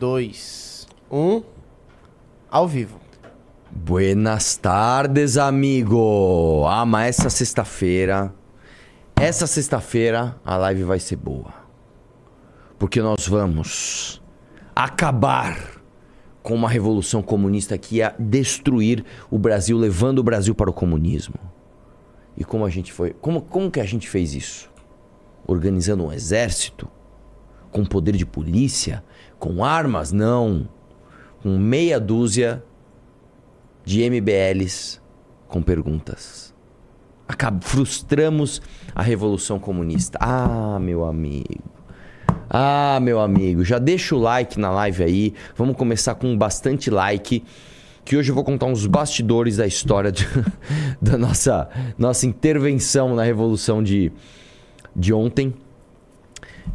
dois, um. Ao vivo. Buenas tardes, amigo! Ah, mas essa sexta-feira. Essa sexta-feira a live vai ser boa. Porque nós vamos acabar com uma revolução comunista que ia destruir o Brasil, levando o Brasil para o comunismo. E como a gente foi. Como, como que a gente fez isso? Organizando um exército? Com poder de polícia? Com armas? Não. Com meia dúzia de MBLs com perguntas. Acab frustramos a revolução comunista. Ah, meu amigo. Ah, meu amigo, já deixa o like na live aí. Vamos começar com bastante like. Que hoje eu vou contar uns bastidores da história de, da nossa, nossa intervenção na revolução de, de ontem.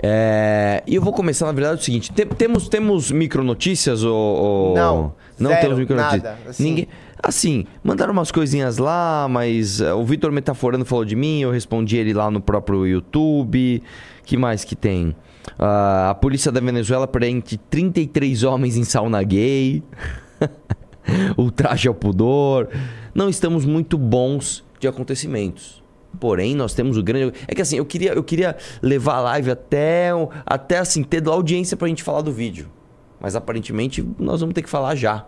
É, e eu vou começar, na verdade, é o seguinte: tem, temos, temos micronotícias ou, ou. Não. Não zero, temos micronotícias. Nada, assim. Ninguém. Assim, mandaram umas coisinhas lá, mas eh, o Vitor Metaforando falou de mim, eu respondi ele lá no próprio YouTube. que mais que tem? Ah, a polícia da Venezuela prende 33 homens em sauna gay. Ultraje ao pudor. Não estamos muito bons de acontecimentos. Porém, nós temos o grande. É que assim, eu queria, eu queria levar a live até, até assim, ter audiência pra gente falar do vídeo. Mas aparentemente nós vamos ter que falar já.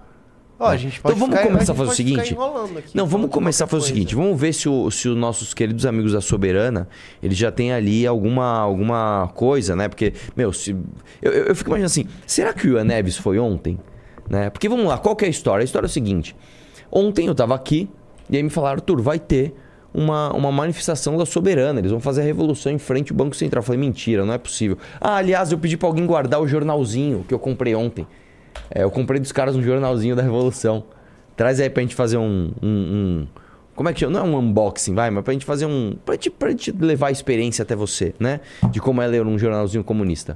Ó, a gente pode então vamos ficar- começar a fazer o seguinte. aqui, Não, vamos começar a fazer o seguinte. Vamos ver se, o- se os nossos queridos amigos da Soberana, eles já têm ali alguma, alguma coisa, né? Porque, meu, se, eu, eu, eu fico imaginando assim, será que o Ian Neves foi ontem? Né? Porque vamos lá, qual que é a história? A história é o seguinte. Ontem eu tava aqui e aí me falaram, Arthur, vai ter uma, uma manifestação da Soberana. Eles vão fazer a revolução em frente ao Banco Central. Eu falei, mentira, não é possível. Ah, aliás, eu pedi pra alguém guardar o jornalzinho que eu comprei ontem. É, eu comprei dos caras um jornalzinho da Revolução. Traz aí pra gente fazer um. um- um- como é que chama? Não é um unboxing, vai, mas pra gente fazer um. Pra gente, pra gente levar a experiência até você, né? De como é ler um jornalzinho comunista.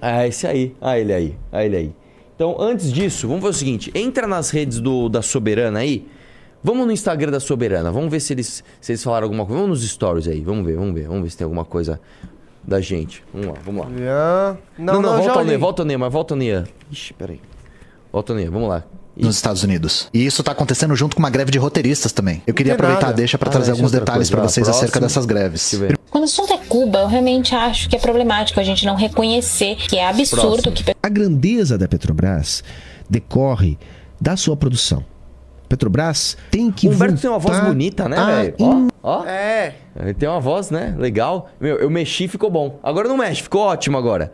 Ah, esse aí. Ah, ele aí. Ah, ele aí. Então, antes disso, vamos fazer o seguinte: entra nas redes do, da Soberana aí. Vamos no Instagram da Soberana. Vamos ver se eles, se eles falaram alguma coisa. Vamos nos stories aí. Vamos ver, vamos ver. Vamos ver se tem alguma coisa da gente. Vamos lá, vamos lá. Ah, Não, Não, não, não, volta o. Ney, volta o Ney, mas volta o Ney. Ixi, peraí. Volta o Ney, vamos lá. nos Estados Unidos. E isso tá acontecendo junto com uma greve de roteiristas também. Eu queria aproveitar nada. deixa pra Ah, trazer é alguns detalhes pra vocês Próximo. acerca dessas greves. Quando o assunto é Cuba, eu realmente acho que é problemático a gente não reconhecer que é absurdo Próximo. que A grandeza da Petrobras decorre da sua produção. Petrobras tem que O Humberto tem uma voz bonita, né, velho? in- Ó, ó. É. Ele tem uma voz, né? Legal. Meu, eu mexi ficou bom. Agora não mexe, ficou ótimo agora.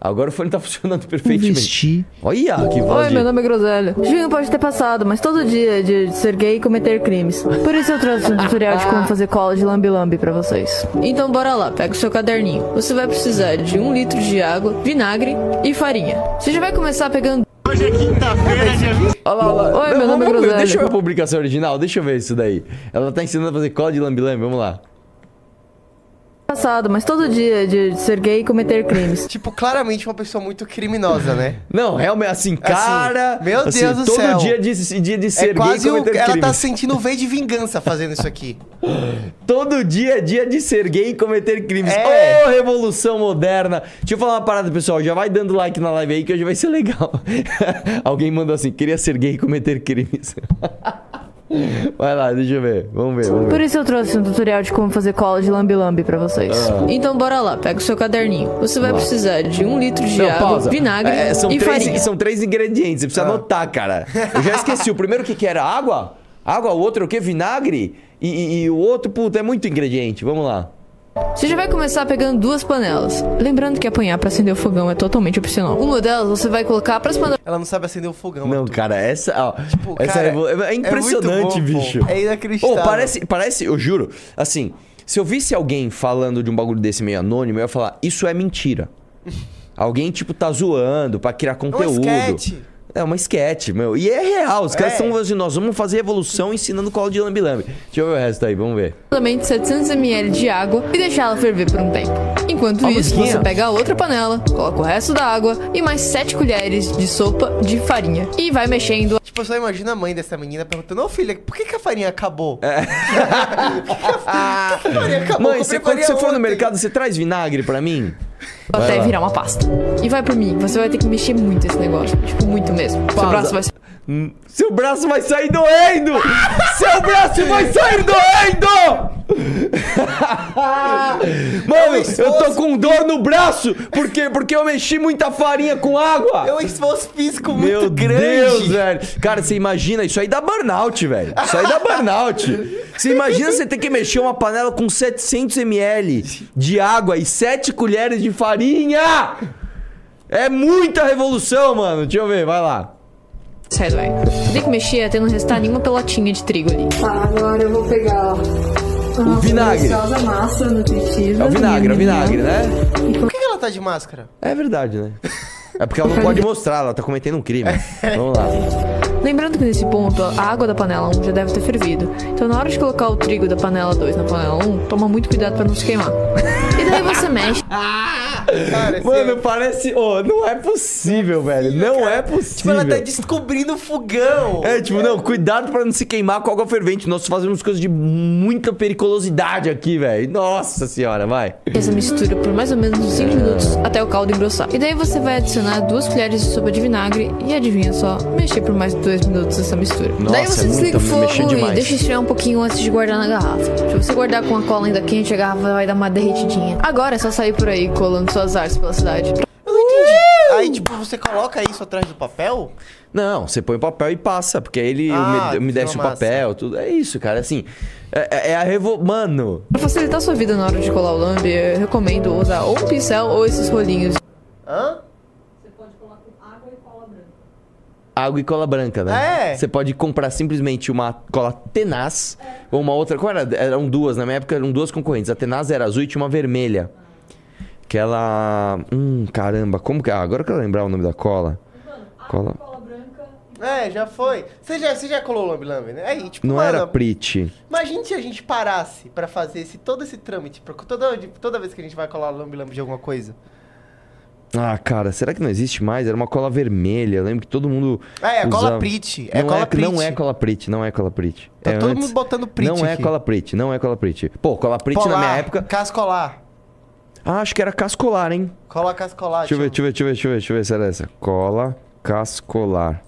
Agora o fone tá funcionando perfeitamente. investir Olha que voz Oi, de... meu nome é Groselha. Junho pode ter passado, mas todo dia é dia de ser gay e cometer crimes. Por isso eu trouxe um tutorial de como fazer cola de lambi-lambi pra vocês. Então bora lá, pega o seu caderninho. Você vai precisar de um litro de água, vinagre e farinha. Você já vai começar pegando Olha lá, olha lá. Oi, Não, meu nome é Groselha. Deixa eu ver a publicação original, deixa eu ver isso daí. Ela tá ensinando a fazer cola de lambi-lambi, vamos lá. Passado, mas todo dia é de ser gay e cometer crimes. Tipo, claramente uma pessoa muito criminosa, né? Não, realmente, assim, cara... meu assim, Deus do todo céu. dia de, dia de ser é quase gay o... cometendo Ela tá crimes. sentindo V de vingança fazendo isso aqui. Todo dia é dia de ser gay e cometer crimes. Ô, É. revolução moderna. Deixa eu falar uma parada, pessoal. Já vai dando like na live aí que hoje vai ser legal. Alguém mandou assim: queria ser gay e cometer crimes. Vai lá, deixa eu ver. Vamos ver, vamos Por ver. isso eu trouxe um tutorial de como fazer cola de lambi-lambi pra vocês. Então bora lá, pega o seu caderninho. Você vai precisar de um litro de Não, água, pausa. vinagre É, são, e três, farinha. são três ingredientes, você precisa anotar, cara. Eu já esqueci. O primeiro que, que era água? Água, o outro o quê? Vinagre? E, e- e o outro, puta, é muito ingrediente. Vamos lá. Você já vai começar pegando duas panelas. Lembrando que apanhar pra acender o fogão é totalmente opcional. Uma delas você vai colocar pras panelas Ela não sabe acender o fogão. Não, cara, essa, ó, Tipo, essa cara, revolu- é impressionante, é muito bom, bicho. pô. É inacreditável. Ô, parece, parece, eu juro, assim, se eu visse alguém falando de um bagulho desse meio anônimo, eu ia falar, isso é mentira. alguém, tipo, tá zoando pra criar É um conteúdo. É uma sketch, meu. E é real. Os caras É. estão falando assim, nós vamos fazer revolução ensinando cola de lambi-lambi. Deixa eu ver o resto aí, vamos ver. aproximadamente 700 ml de água e deixá-la ferver por um tempo. Enquanto Ó, isso, musiquinha. você pega a outra panela, coloca o resto da água e mais 7 colheres de sopa de farinha e vai mexendo Tipo, eu só imagino a mãe dessa menina perguntando, ô filha, por que, que a farinha acabou? É. por que a farinha acabou? Mãe, você, quando você for no mercado, você traz vinagre pra mim? Até virar uma pasta. E vai por mim, você vai ter que mexer muito esse negócio. Tipo, muito mesmo. Seu braço vai ser. Hum, Seu braço vai sair doendo! Seu braço vai sair doendo! Mano, eu tô com dor no braço! Por quê? Porque eu mexi muita farinha com água! É um esforço físico muito Meu grande. Deus, velho. Cara, você imagina, isso aí dá burnout, velho. Isso aí dá burnout. Você imagina você ter que mexer uma panela com 700 ml de água e 7 colheres de farinha! É muita revolução, mano. Deixa eu ver, vai lá. Sai doendo. Você tem que mexer até não restar nenhuma pelotinha de trigo ali. Tá, agora eu vou pegar O vinagre. massa nutritiva. É o vinagre, é o vinagre, né? Por que ela tá de máscara? É verdade, né? É porque ela não pode mostrar, ela tá cometendo um crime. Vamos lá. Lembrando que nesse ponto, a água da panela 1 já deve ter fervido. Então, na hora de colocar o trigo da panela 2 na panela 1, toma muito cuidado pra não se queimar. E daí você mexe. Cara, Mano, assim, parece. Ô, não é possível, velho. Não é tipo, possível. ela tá descobrindo o fogão. É, tipo, não, cuidado pra não se queimar com água fervente. Nós fazemos coisas de muita periculosidade aqui, velho. Nossa senhora, vai. essa mistura por mais ou menos uns 5 minutos até o caldo engrossar. E daí você vai adicionar duas colheres de sopa de vinagre e adivinha só, mexer por mais 2 minutos essa mistura. Nossa, daí você é desliga o muito- mexer fogo e deixa esfriar um pouquinho antes de guardar na garrafa. Se você guardar com a cola ainda quente, a garrafa vai dar uma derretidinha. Agora é só sair por aí colando suas artes pela cidade. Eu não entendi. Aí, tipo, você coloca isso atrás do papel? Não, você põe o papel e passa, porque aí ele Ah, ume- umedece o papel, tudo. É isso, cara. Assim, é, é a revo... Mano, Pra facilitar sua vida na hora de colar o lambe, eu recomendo usar ou um pincel ou esses rolinhos. Hã? Água e cola branca, né? É. Você pode comprar simplesmente uma cola tenaz ou uma outra. Qual era? Eram duas, na minha época eram duas concorrentes. A tenaz era azul e tinha uma vermelha. Que ela. Hum, caramba, como que. Ah, agora eu quero lembrar o nome da cola. Cola. É, já foi. Você já, você já colou o lambe-lambe, né? Aí, tipo, Não mano, era Prit. imagine se a gente parasse pra fazer esse, todo esse trâmite, toda, de- toda vez que a gente vai colar lambe-lambe de alguma coisa. Ah, cara, será que não existe mais? Era uma cola vermelha. Eu lembro que todo mundo. Ah, é, cola usava. Prit. É não cola é, Prit. Não é cola Prit, não é cola Prit. Tá é todo antes- mundo botando Prit Não é aqui. cola Prit, não é cola Prit. Pô, cola Prit na Polar, minha época. Cascolar. Ah, acho que era cascolar, hein? Cola cascolar. Deixa eu ver, deixa eu ver, deixa eu ver, deixa eu ver, deixa eu ver se era essa. Cola cascolar.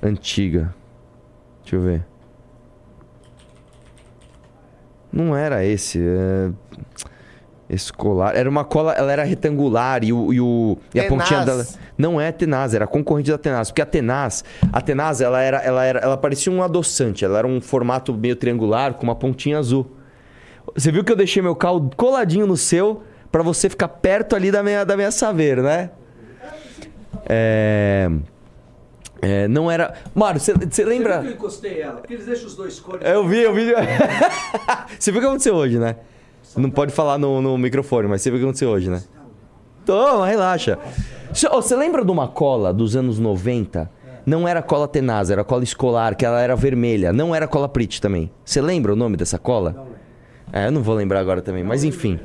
Antiga. Deixa eu ver. Não era esse. É... Escolar. Era uma cola, ela era retangular e, o, e, o, e a pontinha dela. Não é tenaz, era concorrente da tenaz. Porque a tenaz, a tenaz, ela era, ela era, ela parecia um adoçante. Ela era um formato meio triangular com uma pontinha azul. Você viu que eu deixei meu carro coladinho no seu pra você ficar perto ali da minha, da minha saveira, né? É... é, não era. Mário, você você lembra? Eu encostei ela, porque eles deixam os dois cores. Eu vi, eu vi. você viu o que aconteceu hoje, né? Não pode falar no, no microfone, mas você viu o que aconteceu hoje, né? Toma, relaxa. Você lembra de uma cola dos anos 90? Não era cola tenaz, era cola escolar, que ela era vermelha. Não era cola Prit também. Você lembra o nome dessa cola? É, eu não vou lembrar agora também, mas enfim.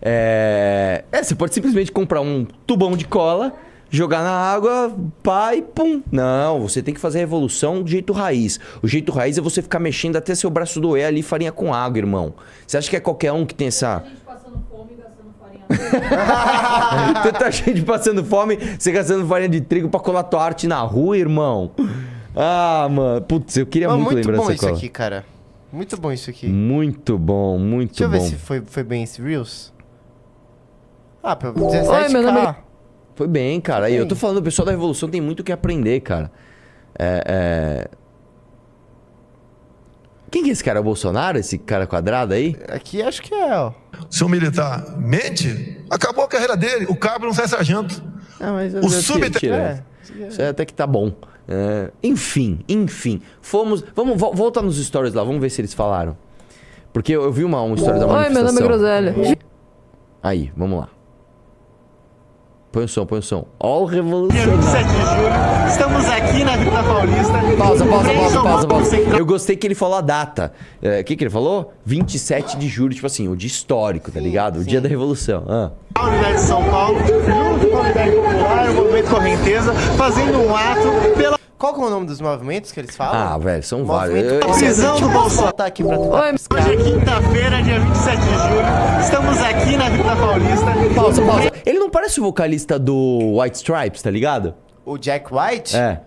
É... é, você pode simplesmente comprar um tubão de cola, jogar na água, pá e pum. Não, você tem que fazer a revolução do jeito raiz. O jeito raiz é você ficar mexendo até seu braço doer ali, farinha com água, irmão. Você acha que é qualquer um que tem essa. Tanta gente passando fome, você gastando farinha de trigo pra colar tua arte na rua, irmão. Ah, mano. Putz, eu queria Mas muito, muito lembrar bom dessa isso cola. aqui, cara. Muito bom isso aqui. Muito bom, muito Deixa eu bom. ver se foi, foi bem esse Reels. Ah, pra 17k. Oi, meu nome é- Foi bem, cara. E eu bem. tô falando, o pessoal da Revolução tem muito o que aprender, cara. É, é... Quem que é esse cara? O Bolsonaro? Esse cara quadrado aí? Aqui acho que é, ó. Se um militar mente, acabou a carreira dele. O cabo não sai sargento. Ah, mas O sub- tira. Isso é até que tá bom. É, enfim, enfim. Fomos. Vamos vo- voltar nos stories lá, vamos ver se eles falaram. Porque eu, eu vi uma, uma história da Oi, meu manifestação. nome é Groselha. Aí, vamos lá. Põe o som, põe o som. Ó o revolucionário. Estamos aqui na Avenida Paulista. Pausa, pausa, pausa, pausa, pausa. Eu gostei que ele falou a data. É, O que, que ele falou? 27 de julho, tipo assim, o dia histórico, tá ligado? O dia da revolução. Ah. A Unidade de São Paulo, junto com a Unidade Popular, o Movimento Correnteza, fazendo um ato pela Qual que é o nome dos movimentos que eles falam? Ah, velho, são vários. Movimento Eu-? Prisão do Bolsonaro. botar aqui pra Hoje é quinta-feira, dia 27 de julho. Estamos aqui na Avenida Paulista. Pausa, pausa. Ele não parece o vocalista do White Stripes, tá ligado? O Jack White? É.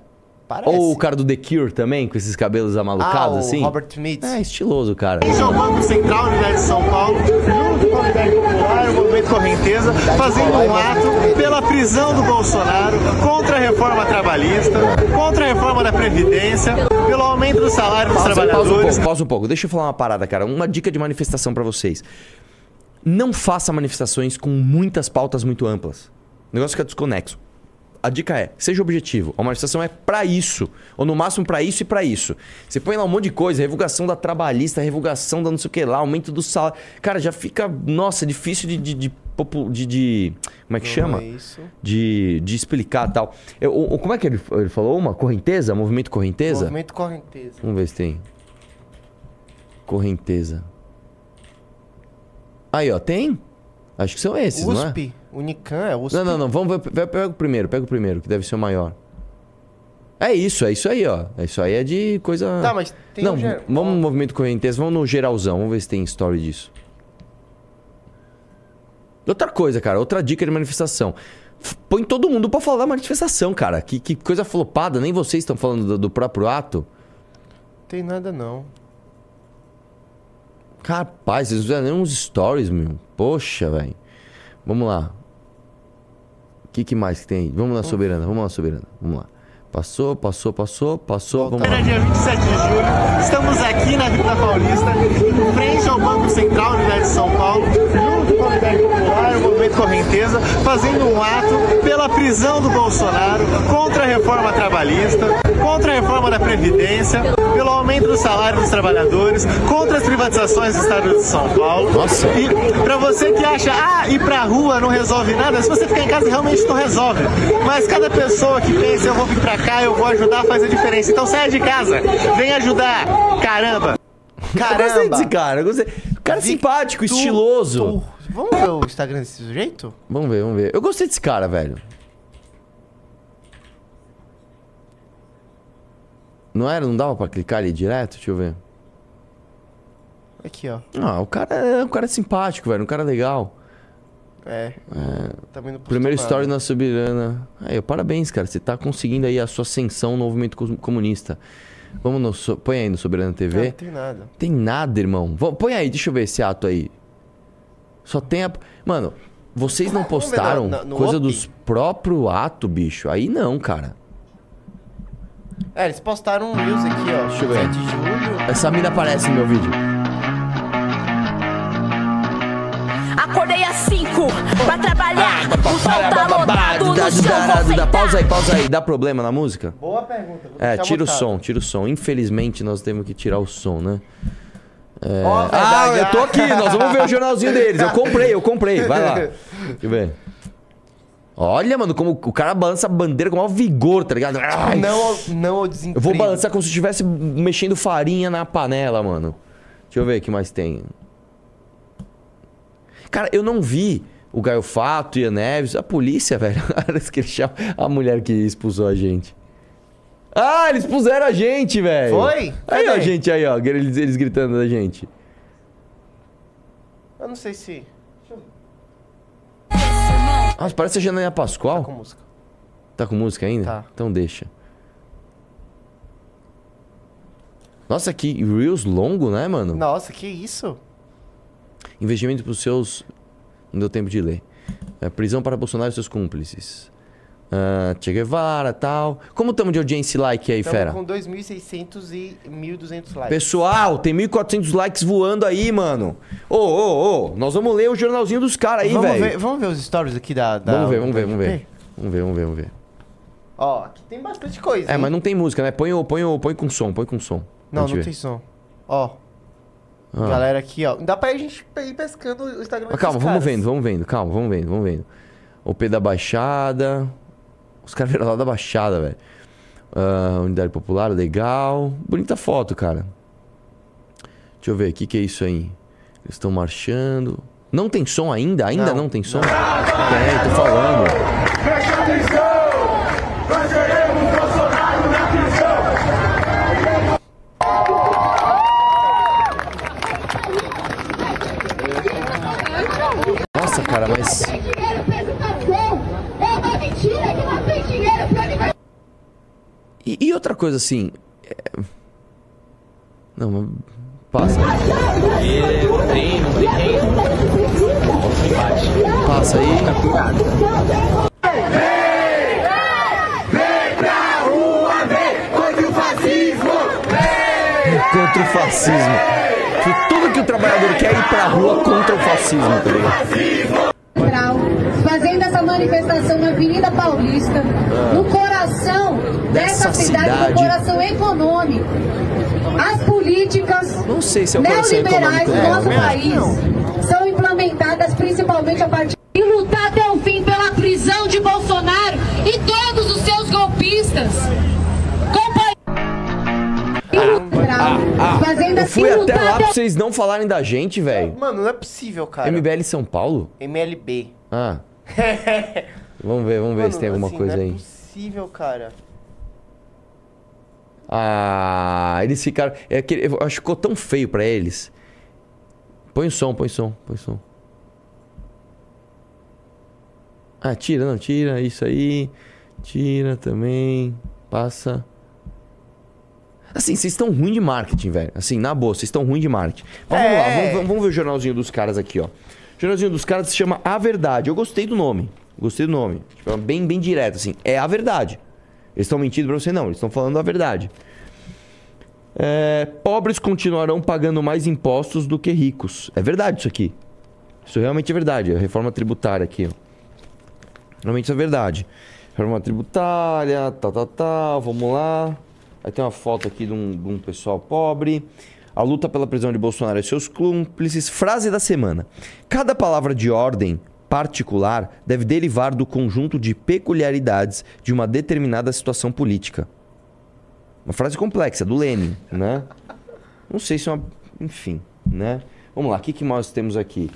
Parece. Ou o cara do The Cure também, com esses cabelos ah, amalucados o assim? Robert Smith. É, estiloso, cara. Esse é o Banco Central, Unidade de São Paulo, junto com a Unidade Popular, o Movimento Correnteza, fazendo um ato pela prisão do Bolsonaro, contra a reforma trabalhista, contra a reforma da Previdência, pelo aumento do salário dos Pausa, pausa um trabalhadores. pouco, pausa um pouco. Deixa eu falar uma parada, cara. Uma dica de manifestação pra vocês. Não faça manifestações com muitas pautas muito amplas. O negócio fica desconexo. A dica é, seja objetivo. A manifestação é pra isso. Ou no máximo pra isso e pra isso. Você põe lá um monte de coisa, revogação da trabalhista, revogação da não sei o que lá, aumento do salário. Cara, já fica, nossa, difícil de. de, de, de- de- como é que Não chama? é. De, de explicar tal. Eu- o- o- como é que ele, ele falou? Uma correnteza? Movimento correnteza? Movimento Correnteza. Vamos ver se tem. Correnteza. Aí, ó, tem? Acho que são esses, não é? USP. Unicam é USP. Não, não, não. Vamos ver. Pega, o primeiro, pega o primeiro, que deve ser o maior. É isso, é isso aí, ó. Isso aí é de coisa. Tá, mas tem Não, um ger- vamos no movimento correnteza, vamos no geralzão, vamos ver se tem story disso. Outra coisa, cara, outra dica de manifestação. Põe todo mundo pra falar da manifestação, cara. Que, que coisa flopada, nem vocês estão falando do, do próprio ato. Tem nada não. Capaz, vocês fizeram nem uns stories, meu. Poxa, velho. Vamos lá. O que, que mais que tem? Vamos lá, Soberana. Vamos lá, Soberana. Vamos lá. Passou, passou, passou, passou. Vamos lá. dia 27 de julho, estamos aqui na Avenida Paulista, em frente ao Banco Central, Unidade de São Paulo, junto com a Unidade Popular, o Movimento Correnteza, fazendo um ato pela prisão do Bolsonaro, contra a reforma trabalhista, contra a reforma da Previdência, pelo aumento do salário dos trabalhadores, contra as privatizações do Estado de São Paulo. Nossa. E pra você que acha, ah, ir pra rua não resolve nada, se você ficar em casa realmente não resolve. Mas cada pessoa que pensa, eu vou vir pra cá, eu vou ajudar, faz a diferença. Então saia de casa, vem ajudar. Caramba! Eu gostei Caramba! desse cara. Eu gostei. O cara é simpático, Tu- estiloso. Vamos ver o Instagram desse sujeito? Vamos ver, vamos ver. Eu gostei desse cara, velho. Não era? Não dava pra clicar ali direto? Deixa eu ver. Aqui, ó. Ah, o cara é, o cara é simpático, velho. Um cara legal. É. Também não Primeiro story na Soberana. Aí, parabéns, cara. Você tá conseguindo aí a sua ascensão no movimento comunista. Vamos no. Põe aí no Soberana Não, TV. não tem nada. Tem nada, irmão. Põe aí, deixa eu ver esse ato aí. Só tem a. Mano, vocês não postaram na- na- no coisa OP? dos próprios atos, bicho. Aí não, cara. É, eles postaram um news aqui, ó. Deixa eu ver. 7 de julho. Essa mina aparece no meu vídeo. Acordei às 5 pra trabalhar. O sol tá lotado no Dá- chão, dá-. Pausa aí, pausa aí. Dá problema na música? Boa pergunta. É, tira o botado. som, tira o som. Infelizmente nós temos que tirar o som, né? É... Ah, verdade, eu tô ah. aqui, nós vamos ver o jornalzinho deles. Eu comprei, eu comprei. Vai lá. Deixa eu ver. Olha, mano, como o cara balança a bandeira com o maior vigor, tá ligado? Ai, Não, ao- não ao desemprego. eu vou balançar como se estivesse mexendo farinha na panela, mano. Deixa eu ver o que mais tem. Cara, eu não vi o Gaio Fato e a Neves, a polícia, velho. A mulher que expulsou a gente. Ah, eles puseram a gente, velho. Foi? Aí, ó, Cadê? gente, aí, ó. Eles, eles gritando da gente. Eu não sei se... Nossa, parece a Janaína Pascoal. Com música. Tá com música ainda? Tá. Então deixa. Nossa, que Reels longo, né, mano? Nossa, que isso? Investimento pros seus. Não deu tempo de ler. É, prisão para Bolsonaro e seus cúmplices. Ah, che Guevara tal. Como estamos de audiência e like aí, fera? Estamos com 2.600 e 1.200 likes. Pessoal, tem 1.400 likes voando aí, mano. Ô, ô, ô, nós vamos ler o jornalzinho dos caras aí, velho. ver, vamos ver os stories aqui da... da Vamos ver, vamos ver, vamos ver. Vamos ver, vamos ver, vamos ver. Ó, aqui tem bastante coisa, É, hein? mas não tem música, né? Põe, o- põe, o- põe com som, põe com som. Não, não ver. tem som. Ó, Ah. galera aqui, ó. Dá pra a gente ir pescando o Instagram Mas calma, vamos caras. vendo, vamos vendo, calma, vamos vendo, vamos vendo. O P da Baixada. Os caras vieram lá da Baixada, velho. Uh, unidade Popular, legal. Bonita foto, cara. Deixa eu ver, o que, que é isso aí? Eles estão marchando. Não tem som ainda? Ainda não, não tem som? Não. É, tô falando. Presta atenção! Nós queremos Bolsonaro na prisão! Nossa, cara, mas. É uma mentira que e, e outra coisa assim. é- Não. Passa. Tem, não tem quem. Passa aí. Vem pra rua, vem contra o fascismo. Contra o fascismo. Que tudo que o trabalhador quer é ir pra rua contra o fascismo, tá ligado? Central, fazendo essa manifestação na Avenida Paulista, no coração dessa, cidade, cidade. no coração econômico. As políticas Não sei se é neoliberais do dela. nosso acho país são implementadas principalmente a partir e lutar até o fim pela prisão de Bolsonaro e todos os seus golpistas. Ah, Fazendo eu fui até lá pra vocês não falarem da gente, velho. Mano, não é possível, cara. MBL São Paulo? MLB. Ah. Vamos ver, vamos ver Mano, se tem alguma assim, coisa não aí. É possível, cara. Ah, eles ficaram. É aquele, eu acho que ficou tão feio pra eles. Põe o som, põe o som, põe o som. Ah, tira, não, tira isso aí. Tira também. Passa. Assim, vocês estão ruim de marketing, velho. Assim, na boa, vocês estão ruim de marketing. Mas vamos lá, É. vamos, vamos- ver o jornalzinho dos caras aqui, ó. O jornalzinho dos caras se chama A Verdade. Eu gostei do nome. Gostei do nome. Tipo, é bem, bem direto, assim. É a verdade. Eles estão mentindo pra você, não. Eles estão falando a verdade. É, pobres continuarão pagando mais impostos do que ricos. É verdade isso aqui. Isso realmente é verdade. É a reforma tributária aqui, ó. Realmente isso é verdade. Reforma tributária, tal, tal, tal. Vamos lá. Aí tem uma foto aqui de um, de um pessoal pobre. A luta pela prisão de Bolsonaro e seus cúmplices. Frase da semana. Cada palavra de ordem particular deve derivar do conjunto de peculiaridades de uma determinada situação política. Uma frase complexa, do Lenin, né? Não sei se é uma. Enfim, né? Vamos lá, o que, que nós temos aqui?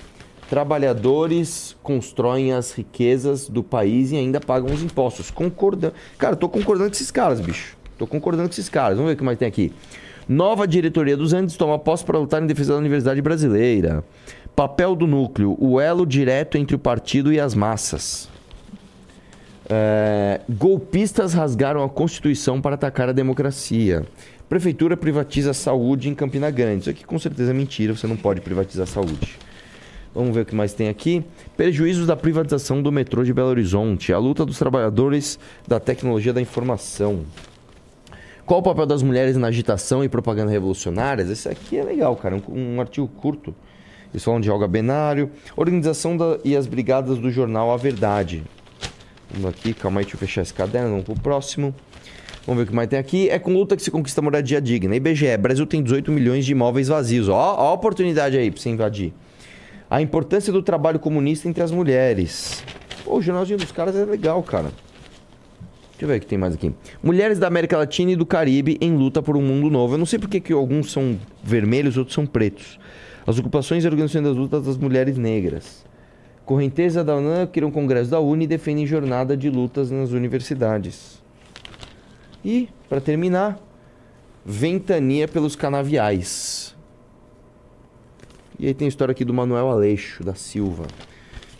Trabalhadores constroem as riquezas do país e ainda pagam os impostos. Concordando. Cara, eu tô concordando com esses caras, bicho. Tô concordando com esses caras. Vamos ver o que mais tem aqui. Nova diretoria dos Andes toma posse para lutar em defesa da Universidade Brasileira. Papel do núcleo: o elo direto entre o partido e as massas. É, golpistas rasgaram a Constituição para atacar a democracia. Prefeitura privatiza a saúde em Campina Grande. Isso aqui com certeza é mentira, você não pode privatizar a saúde. Vamos ver o que mais tem aqui. Prejuízos da privatização do metrô de Belo Horizonte. A luta dos trabalhadores da tecnologia da informação. Qual o papel das mulheres na agitação e propaganda revolucionárias? Esse aqui é legal, cara. Um, um artigo curto. Eles falam de Olga Benário. Organização da- e as brigadas do jornal A Verdade. Vamos aqui, calma aí, deixa eu fechar esse caderno, vamos pro próximo. Vamos ver o que mais tem aqui. É com luta que se conquista moradia digna. IBGE, Brasil tem 18 milhões de imóveis vazios. Ó, ó a oportunidade aí pra você invadir. A importância do trabalho comunista entre as mulheres. Pô, o jornalzinho dos caras é legal, cara. Deixa eu ver o que tem mais aqui. Mulheres da América Latina e do Caribe em luta por um mundo novo. Eu não sei porque que alguns são vermelhos, outros são pretos. As ocupações e organizações das lutas das mulheres negras. Correnteza da UNAM criam um congresso da UNE e defendem jornada de lutas nas universidades. E, para terminar, Ventania pelos Canaviais. E aí tem a história aqui do Manuel Aleixo, da Silva.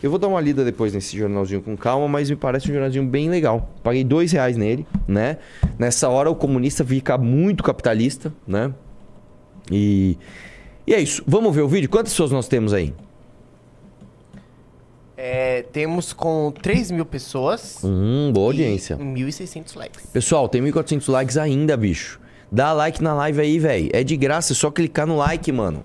Eu vou dar uma lida depois nesse jornalzinho com calma, mas me parece um jornalzinho bem legal. Paguei dois reais nele, né? Nessa hora o comunista fica muito capitalista, né? E, e é isso. Vamos ver o vídeo? Quantas pessoas nós temos aí? É, temos com 3 mil pessoas. Hum, boa audiência. E 1.600 likes. Pessoal, tem 1.400 likes ainda, bicho. Dá like na live aí, velho. É de graça, é só clicar no like, mano.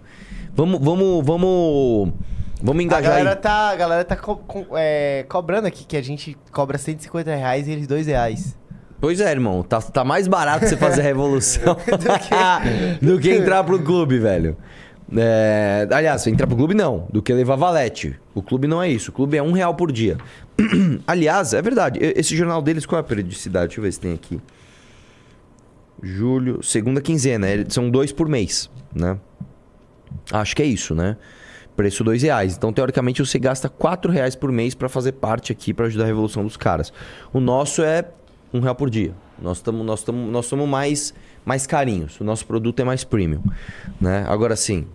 Vamos, vamos, vamos. Vamos A engajar galera aí. tá, a galera tá co- co- é, cobrando aqui que a gente cobra 150 reais e eles 2 reais. Pois é, irmão. Tá, tá mais barato você fazer a revolução do que entrar pro clube, velho. É, aliás, entrar pro clube não, do que levar valete. O clube não é isso. O clube é um real por dia. aliás, é verdade. Esse jornal deles, qual é a periodicidade? Deixa eu ver se tem aqui. Julho, segunda quinzena. é- São dois por mês, né? Acho que é isso, né? Preço dois reais. Então, teoricamente, você gasta quatro reais por mês pra fazer parte aqui pra ajudar a revolução dos caras. O nosso é um real por dia. Nós estamos nós tamo, nós somos mais, mais carinhos. O nosso produto é mais premium, né? Agora sim.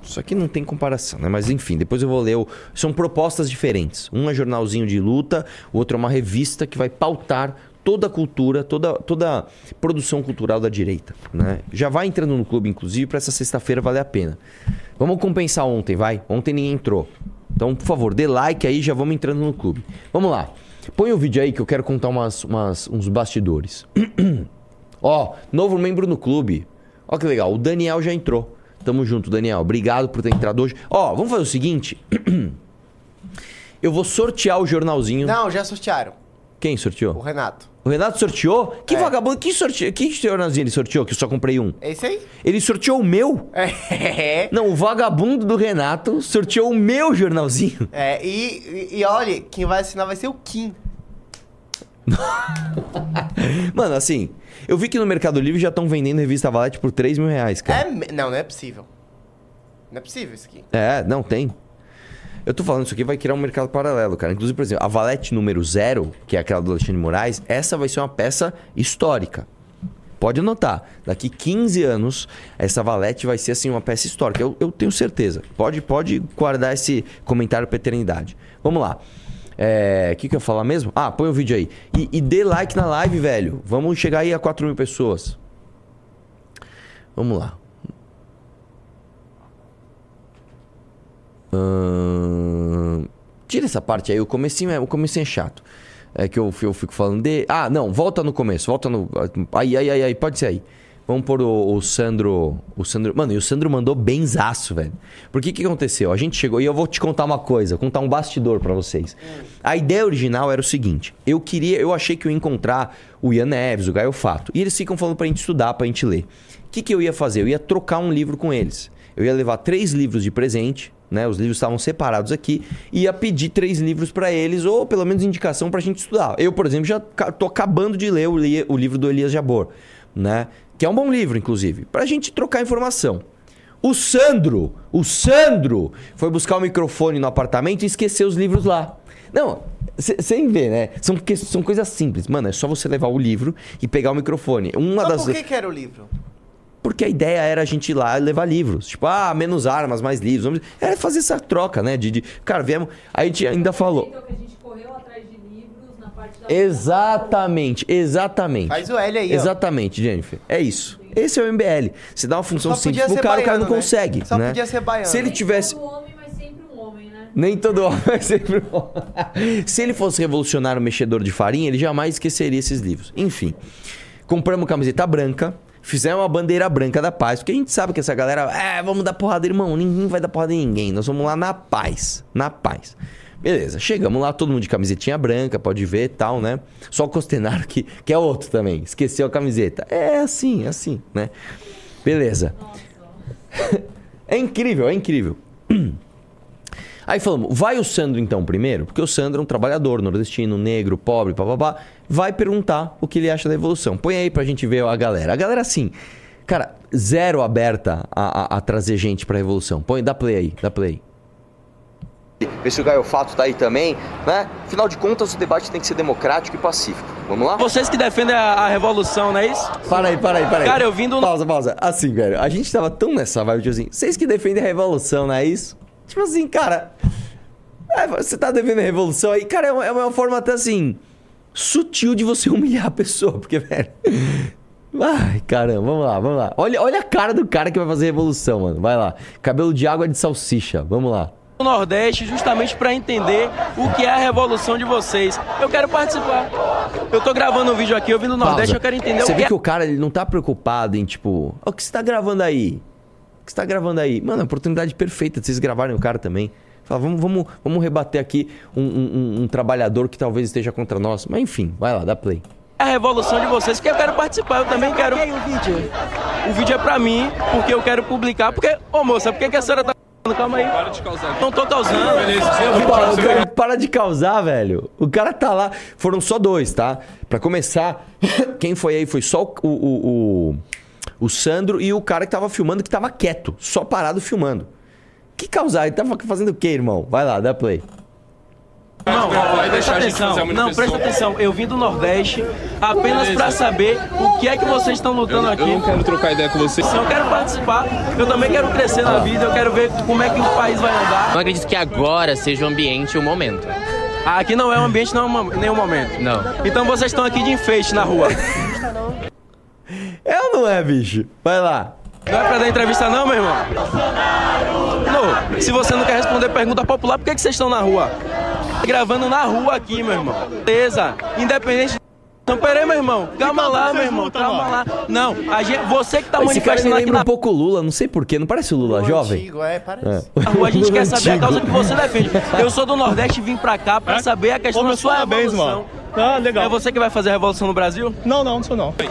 Isso aqui não tem comparação, né? Mas enfim, depois eu vou ler. O... São propostas diferentes. Um é jornalzinho de luta, o outro é uma revista que vai pautar toda a cultura, toda, toda a produção cultural da direita. Né? Já vai entrando no clube, inclusive, para essa sexta-feira valer a pena. Vamos compensar ontem, vai? Ontem ninguém entrou. Então, por favor, dê like aí, já vamos entrando no clube. Vamos lá. Põe o vídeo aí que eu quero contar umas, umas uns bastidores. Ó, novo membro no clube. Ó que legal, o Daniel já entrou. Tamo junto, Daniel. Obrigado por ter entrado hoje. Ó, vamos fazer o seguinte. Eu vou sortear o jornalzinho. Não, já sortearam. Quem sorteou? O Renato. O Renato sorteou? Que vagabundo, que sorteou? Que jornalzinho ele sorteou que eu só comprei um? É esse aí? Ele sorteou o meu? É. Não, o vagabundo do Renato sorteou o meu jornalzinho. É, e, e, e olha, quem vai assinar vai ser o Kim. Mano, assim, eu vi que no Mercado Livre já estão vendendo revista Valete por 3 mil reais, cara. É, não, não é possível. Não é possível isso aqui. É, não tem. Eu tô falando, isso aqui vai criar um mercado paralelo, cara. Inclusive, por exemplo, a Valete número zero, que é aquela do Alexandre Moraes, essa vai ser uma peça histórica. Pode anotar. Daqui 15 anos, essa Valete vai ser, assim, uma peça histórica. Eu, eu tenho certeza. Pode, pode guardar esse comentário pra eternidade. Vamos lá. É, O que, que eu ia falar mesmo? Ah, põe o vídeo aí. E, e dê like na live, velho. Vamos chegar aí a 4 mil pessoas. Vamos lá. Tira essa parte aí, o comecinho é, o comecinho é chato. É que eu, eu fico falando de. Ah, não, volta no começo, volta no. Aí, aí, aí, aí, pode ser aí. Vamos pôr o, o Sandro. O Sandro. Mano, e o Sandro mandou benzaço, velho. Por que que aconteceu? A gente chegou. E eu vou te contar uma coisa, contar um bastidor pra vocês. A ideia original era o seguinte: eu queria. Eu achei que eu ia encontrar o Ian Neves, o Gaio Fato. E eles ficam falando pra gente estudar, pra gente ler. O que, que eu ia fazer? Eu ia trocar um livro com eles. Eu ia levar três livros de presente, né? Os livros estavam separados aqui. Ia pedir três livros pra eles, ou pelo menos indicação pra gente estudar. Eu, por exemplo, já tô acabando de ler o, li- o livro do Elias Jabor, né? Que é um bom livro, inclusive, pra gente trocar informação. O Sandro, o Sandro, foi buscar o microfone no apartamento e esqueceu os livros lá. Não, sem ver, né? São, são coisas simples. Mano, é só você levar o livro e pegar o microfone. Uma Mas das... por que, que era o livro? Porque a ideia era a gente ir lá e levar livros. Tipo, ah, menos armas, mais livros. Vamos- Era fazer essa troca, né? De, de... Cara, viemos. A gente ainda falou. Exatamente, exatamente. Faz o L aí, ó. Exatamente, Jennifer. É isso. Esse é o MBL. Você dá uma função simples pro cara, o cara baiano, não né? consegue. Só né? podia ser baiano. Se ele tivesse. Nem todo homem vai sempre um homem. Se ele fosse revolucionário mexedor de farinha, ele jamais esqueceria esses livros. Enfim, compramos camiseta branca, fizemos uma bandeira branca da paz, porque a gente sabe que essa galera, é, vamos dar porrada, irmão, ninguém vai dar porrada em ninguém, nós vamos lá na paz, na paz. Beleza, chegamos lá, todo mundo de camisetinha branca, pode ver e tal, né? Só o Costenaro que, que é outro também, esqueceu a camiseta. É assim, é assim, né? Beleza. É incrível, é incrível. Aí falamos, vai o Sandro então primeiro, porque o Sandro é um trabalhador nordestino, negro, pobre, papapá. Vai perguntar o que ele acha da evolução. Põe aí pra gente ver a galera. A galera, assim, cara, zero aberta a, a- a trazer gente pra revolução. Põe, dá play aí, dá play. Ver se o Gaio Fato tá aí também, né? Afinal de contas, o debate tem que ser democrático e pacífico. Vamos lá? Vocês que defendem a, a revolução, não é isso? Para aí, para aí, para aí. Cara, eu vim do- Pausa, pausa. Assim, velho, a gente tava tão nessa vibe, tipo assim, vocês que defendem a revolução, não é isso? Tipo assim, cara. É, você tá defendendo a revolução aí, cara, é uma, é uma forma até assim. sutil de você humilhar a pessoa, porque, velho. Ai, caramba, vamos lá, vamos lá. Olha, olha a cara do cara que vai fazer revolução, mano. Vai lá. Cabelo de água de salsicha. Vamos lá. do Nordeste justamente para entender o que é a revolução de vocês. Eu quero participar. Eu tô gravando um vídeo aqui, eu vim do Nordeste, Pausa. eu quero entender Você o vê que é que o cara ele não tá preocupado em tipo, "Ó, o que você tá gravando aí? O que você tá gravando aí? Mano, é a oportunidade perfeita de vocês gravarem o cara também. Fala, vamos, vamos, vamos rebater aqui um, um- um- trabalhador que talvez esteja contra nós. Mas enfim, vai lá, dá play. a revolução de vocês, porque eu quero participar, eu também quero. o vídeo? O vídeo é pra mim, porque eu quero publicar, porque, ô moça, por que, que a senhora tá falando? Calma aí. Para de causar. Não tô causando. Para, o cara- para de causar, velho. O cara tá lá. Foram só dois, tá? Pra começar, quem foi aí foi só o, o, o, o Sandro e o cara que tava filmando, que tava quieto, só parado filmando. Que causar? Ele tava fazendo o quê, irmão? Vai lá, dá play. Não, vai presta deixar a gente atenção. a Não, manifestação. presta atenção. Eu vim do Nordeste apenas pra saber o que é que vocês estão lutando Eu aqui. não quero trocar ideia com você. Se eu quero participar, eu também quero crescer na vida, eu quero ver como é que o país vai andar. Não acredito que agora seja o ambiente e o momento. Ah, Aqui não é um ambiente, não é um- nenhum momento. Não. Então vocês estão aqui de enfeite na rua. É ou não é, bicho? Vai lá. Não é pra dar entrevista não, meu irmão? Não, se você não quer responder pergunta popular, por que, que vocês estão na rua? Gravando na rua aqui, meu irmão. Beleza, independente... Não, peraí, meu irmão. Calma lá, meu irmão. Calma lá. Não, a gente, você que tá Esse cara me lembra na um pouco o Lula, não sei porquê. Não parece o Lula jovem? Antigo, é, parece. É. Na rua a gente quer saber a causa que você defende. Eu sou do Nordeste e vim pra cá pra saber a questão da sua revolução. Ah, legal. É você que vai fazer a revolução no Brasil? Não, não, não sou não.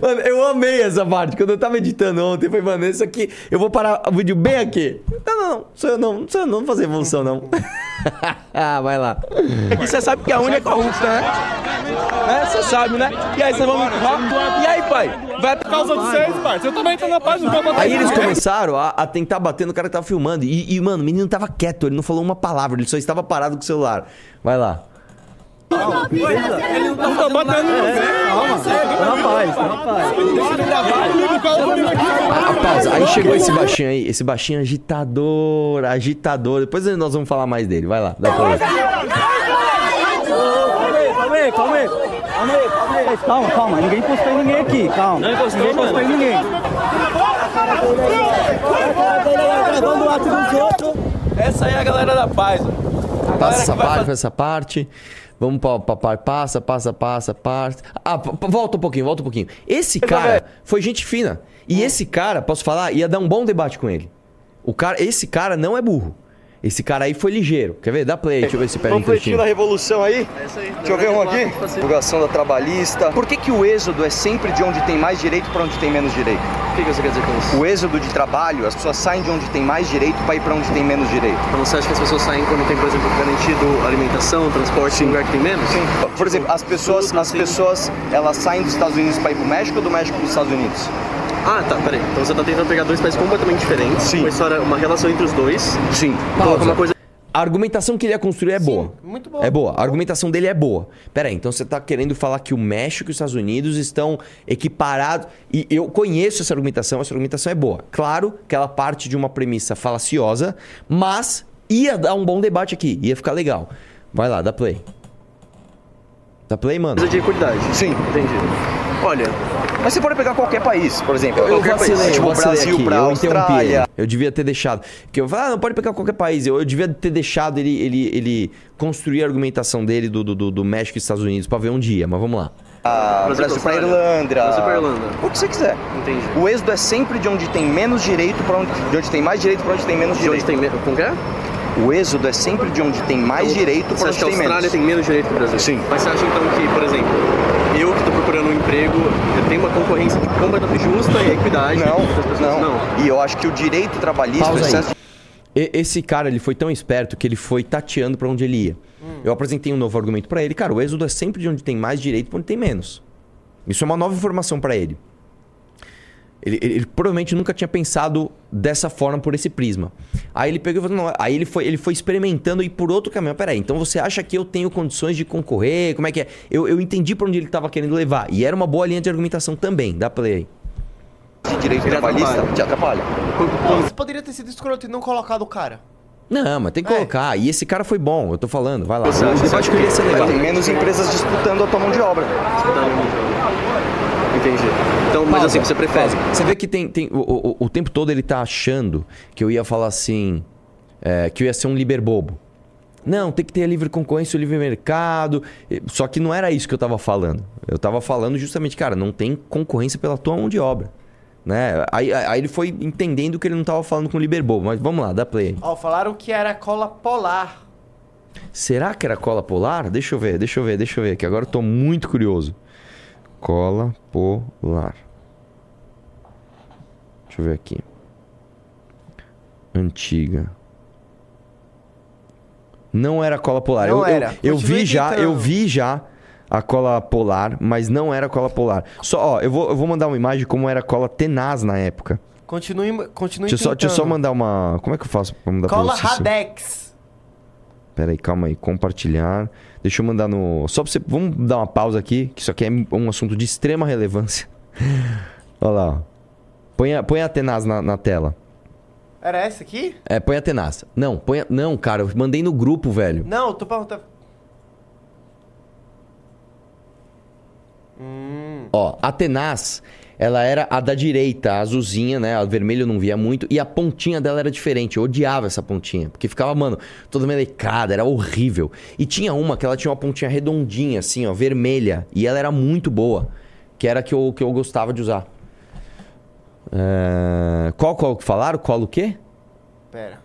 Mano, eu amei essa parte. Quando eu tava editando ontem, foi, mano, isso aqui. Eu vou parar o vídeo bem aqui. Não, não, não. Sou eu não. Não sou eu não. Não vou fazer evolução, não. ah, vai lá. E você sabe que a Uni é corrupta, né? É, Você sabe, né? E aí vocês vão? E aí, pai? Vai Por causa de vocês, parceiro. Eu também tô na paz, não vou botar Aí eles começaram a, a tentar bater no cara que tava filmando. E, e, mano, o menino tava quieto, ele não falou uma palavra, ele só estava parado com o celular. Vai lá. Ele não tá batendo você. Rapaz, A pausa. Aí chegou esse baixinho aí, esse baixinho agitador, agitador. Depois nós vamos falar mais dele. Vai lá, dá pra ver. Calma aí, calma aí. Calma aí, calma aí. Calma, calma. Ninguém encostou em ninguém aqui. Calma. Não encostou, ninguém encostou em ninguém. Gravando o ato dos outros. Essa aí é a galera da paz. Passa essa parte, passa essa parte. Vamos pra, pra, pra- passa, passa, passa, parte. Ah, volta um pouquinho, volta um pouquinho. Esse cara foi gente fina. E esse cara, posso falar, ia dar um bom debate com ele. O cara, esse cara não é burro. Esse cara aí foi ligeiro. Quer ver? Dá play, deixa eu ver se pega um Panfletinho da. Revolução aí? Deixa eu ver um aqui. Divulgação da trabalhista. Por que, que o êxodo é sempre de onde tem mais direito para onde tem menos direito? O que que você quer dizer com isso? O êxodo de trabalho, as pessoas saem de onde tem mais direito para ir para onde tem menos direito. Então você acha que as pessoas saem quando tem, por exemplo, garantido alimentação, transporte em lugar que tem menos? Sim. Por exemplo, as pessoas, as pessoas, elas saem dos Estados Unidos para ir para o México ou do México para os Estados Unidos? Ah, tá, peraí. Então você tá tentando pegar dois países completamente diferentes. Sim. Uma história, uma relação entre os dois. Sim. Coloca uma coisa. A argumentação que ele ia construir é boa. muito boa. É boa. A argumentação dele é boa. Pera aí, então você tá querendo falar que o México e os Estados Unidos estão equiparados. E eu conheço essa argumentação, essa argumentação é boa. Claro que ela parte de uma premissa falaciosa, mas ia dar um bom debate aqui, ia ficar legal. Vai lá, dá play. Dá play, mano? Coisa de equidade. Sim. Entendi. Olha, Mas você pode pegar qualquer país, por exemplo. Eu, eu qualquer vacilei, país. eu Tipo, vacilei Brasil aqui, para eu interrompi Austrália. Eu devia ter deixado. Porque eu falei, ah, não pode pegar qualquer país. Eu, eu devia ter deixado ele, ele, ele construir a argumentação dele do, do, do- do México e Estados Unidos pra ver um dia, mas vamos lá. Ah, Brasil Brasil, pra para Austrália. Irlanda. Brasil pra Irlanda. O que você quiser. Entendi. O êxodo é sempre de onde tem menos direito para onde, de onde tem mais direito para onde tem menos de direito. onde tem menos. Como que é? O êxodo é sempre de onde tem mais Então, direito Você para acha onde que a tem Austrália menos. tem menos direito que o Brasil? Sim. Mas você acha então que, por exemplo, eu que estou procurando um emprego, eu tenho uma concorrência justa e equidade? Não, pessoas? não, E eu acho que o direito trabalhista, Pausa Esse cara, ele foi tão esperto que ele foi tateando pra onde ele ia. Eu apresentei um novo argumento pra ele. Cara, o êxodo é sempre de onde tem mais direito pra onde tem menos. Isso é uma nova informação pra ele. Ele, ele- ele provavelmente nunca tinha pensado dessa forma, por esse prisma. Aí ele pegou e falou, não, aí ele foi, ele foi experimentando e por outro caminho. Peraí, então você acha que eu tenho condições de concorrer? Como é que é? Eu, eu entendi pra onde ele tava querendo levar. E era uma boa linha de argumentação também. Dá play aí. de direito trabalhista te atrapalha. Você poderia ter sido escroto e não colocado o cara. Não, mas tem que colocar. E esse cara foi bom, eu tô falando. Vai lá. Você acha- que ele ia ser legal. tem menos empresas disputando a tua mão de obra. Entendi. Então, mas Pausa, assim, você prefere? pausa. Você vê que tem, tem o, o, o tempo todo ele tá achando que eu ia falar assim, é, que eu ia ser um liber bobo. Não, tem que ter a livre concorrência, o livre mercado. Só que não era isso que eu tava falando. Eu tava falando justamente, cara, não tem concorrência pela tua mão de obra. Né? Aí, aí ele foi entendendo que ele não tava falando com o liber bobo. Mas vamos lá, dá play. aí. Ó, falaram que era cola polar. Será que era cola polar? Deixa eu ver, deixa eu ver, deixa eu ver, que agora eu tô muito curioso. Cola polar. Deixa eu ver aqui. Antiga. Não era cola polar. Não eu, eu- era. Eu, Continue vi já, eu vi já a cola polar, mas não era cola polar. Só, ó, eu vou, eu vou mandar uma imagem de como era a cola tenaz na época. Continue, continue Deixa eu, só, deixa eu só mandar uma. Como é que eu faço pra mandar Cola pra você? Radex. Pera aí, calma aí. Compartilhar. Deixa eu mandar no. Só pra você. Vamos dar uma pausa aqui, que isso aqui é um assunto de extrema relevância. Olha lá. ó. Põe a, põe a Tenaz na, na tela. Era essa aqui? É, põe a Tenaz. Não, põe a... Não, cara, eu mandei no grupo, velho. Não, eu tô perguntando. Hum. Ó, a Tenaz, ela era a da direita, a azulzinha, né? A vermelha eu não via muito. E a pontinha dela era diferente. Eu odiava essa pontinha. Porque ficava, mano, toda melecada, era horrível. E tinha uma que ela tinha uma pontinha redondinha, assim, ó, vermelha. E ela era muito boa. Que era a que eu, que eu gostava de usar. É, Qual, qual que falaram? Cola o quê? Pera.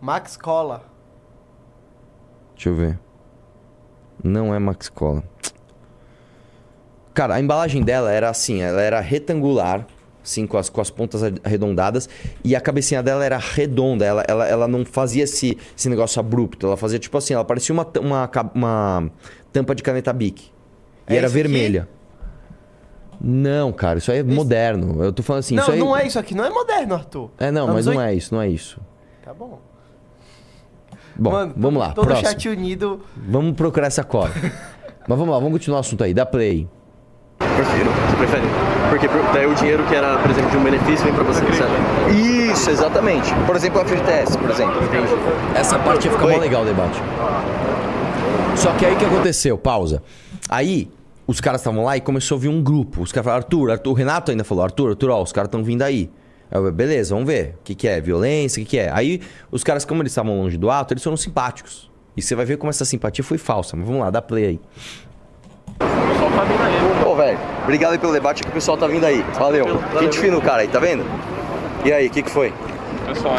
Max Cola. Deixa eu ver. Não é Max Cola. Cara, a embalagem dela era assim, ela era retangular, assim, com as, com as pontas arredondadas, e a cabecinha dela era redonda, ela, ela, ela não fazia esse, esse negócio abrupto, ela fazia tipo assim, ela parecia uma, uma, uma tampa de caneta Bic. E É era isso aqui? vermelha. Não, cara, isso aí é moderno. Eu tô falando assim, não, isso aí... não é isso aqui, não é moderno, Arthur. É, não, mas não é isso, não é isso. Tá bom. Bom, Mano, vamos lá, Todo próximo. chat unido. Vamos procurar essa cola. Mas vamos lá, vamos continuar o assunto aí. Dá play. Prefiro. Você prefere? Porque por- daí o dinheiro que era, por exemplo, de um benefício vem pra você, certo? Isso, exatamente. Por exemplo, a Test, por exemplo. Entende? Essa parte ia ficar mó legal o debate. Só que aí o que aconteceu? Pausa. Aí, os caras estavam lá e começou a vir um grupo. Os caras falaram, Arthur, Arthur, o Renato ainda falou, Arthur, Arthur, ó, os caras estão vindo aí. Aí eu, beleza, vamos ver. O que, que é? Violência? O que, que é? Aí, os caras, como eles estavam longe do ato, eles foram simpáticos. E você vai ver como essa simpatia foi falsa. Mas vamos lá, dá play aí. Pô, velho, obrigado aí pelo debate que o pessoal tá vindo aí. Valeu. Gente fino, cara aí, tá vendo? E aí, o que que foi? Pessoal,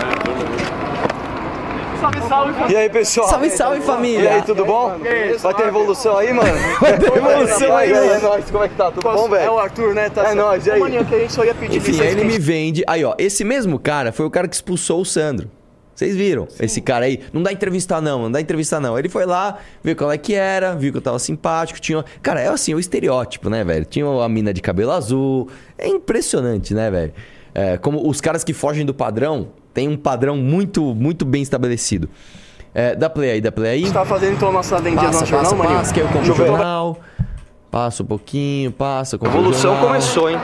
Salve, salve, E aí, pessoal? Salve, salve, família. E aí, tudo bom? Vai ter revolução aí, mano? Vai ter revolução aí, é mano. nóis, como é que tá? Tudo bom, velho? É o Arthur, né? Tá É nóis, e aí? Maninho, que a gente só ia pedir Enfim, ele me vende. Aí, ó, esse mesmo cara foi o cara que expulsou o Sandro. Vocês viram? Esse cara aí. Não dá entrevista, não, não dá entrevista, não. Ele foi lá, viu qual é que era, viu que eu tava simpático. Tinha. Cara, é assim, o estereótipo, né, velho? Tinha a mina de cabelo azul. É impressionante, né, velho? É, como os caras que fogem do padrão, tem um padrão muito, muito bem estabelecido. É, dá play aí, dá play aí. Gente tava fazendo então a nossa vendinha Passa, no jornal, passa, passa, que eu compro o jornal. Passa um pouquinho, passa. A compra o revolução jornal. começou, hein?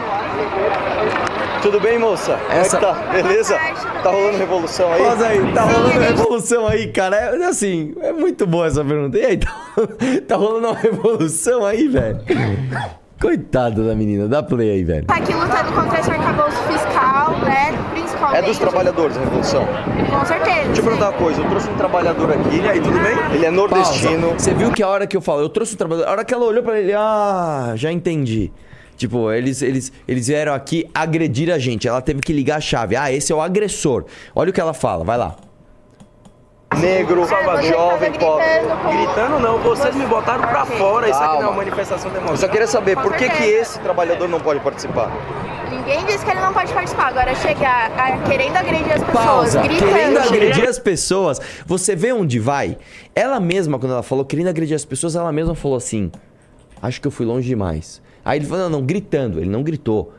Tudo bem, moça? Essa- Como é que tá? Beleza? Tá rolando revolução aí? Pausa aí, tá rolando revolução aí, cara. É assim, é muito boa essa pergunta. E aí, tá, tá rolando uma revolução aí, velho? Coitada da menina, dá play aí, velho. Tá aqui lutando contra esse arcabouço fiscal, né? Principalmente. É dos trabalhadores a revolução. Com certeza. Deixa eu perguntar uma coisa, eu trouxe um trabalhador aqui. E aí, tudo bem? Ele é nordestino. Pausa. Você viu que a hora que eu falo, eu trouxe o trabalhador, a hora que ela olhou pra ele, ah, já entendi. Tipo, eles, eles, eles vieram aqui agredir a gente. Ela teve que ligar a chave. Ah, esse é o agressor. Olha o que ela fala, vai lá. Negro, jovem, pobre. Gritando não, vocês me botaram pra fora. Isso aqui não é uma manifestação Eu democrática. só queria saber, por que que esse trabalhador não pode participar? Ninguém disse que ele não pode participar. Agora chegar a- querendo agredir as pessoas, Pausa. gritando. Querendo agredir as pessoas. Você vê onde vai? Ela mesma, quando ela falou querendo agredir as pessoas, ela mesma falou assim: Acho que eu fui longe demais. Aí ele falou: Não, não, gritando. Ele não gritou.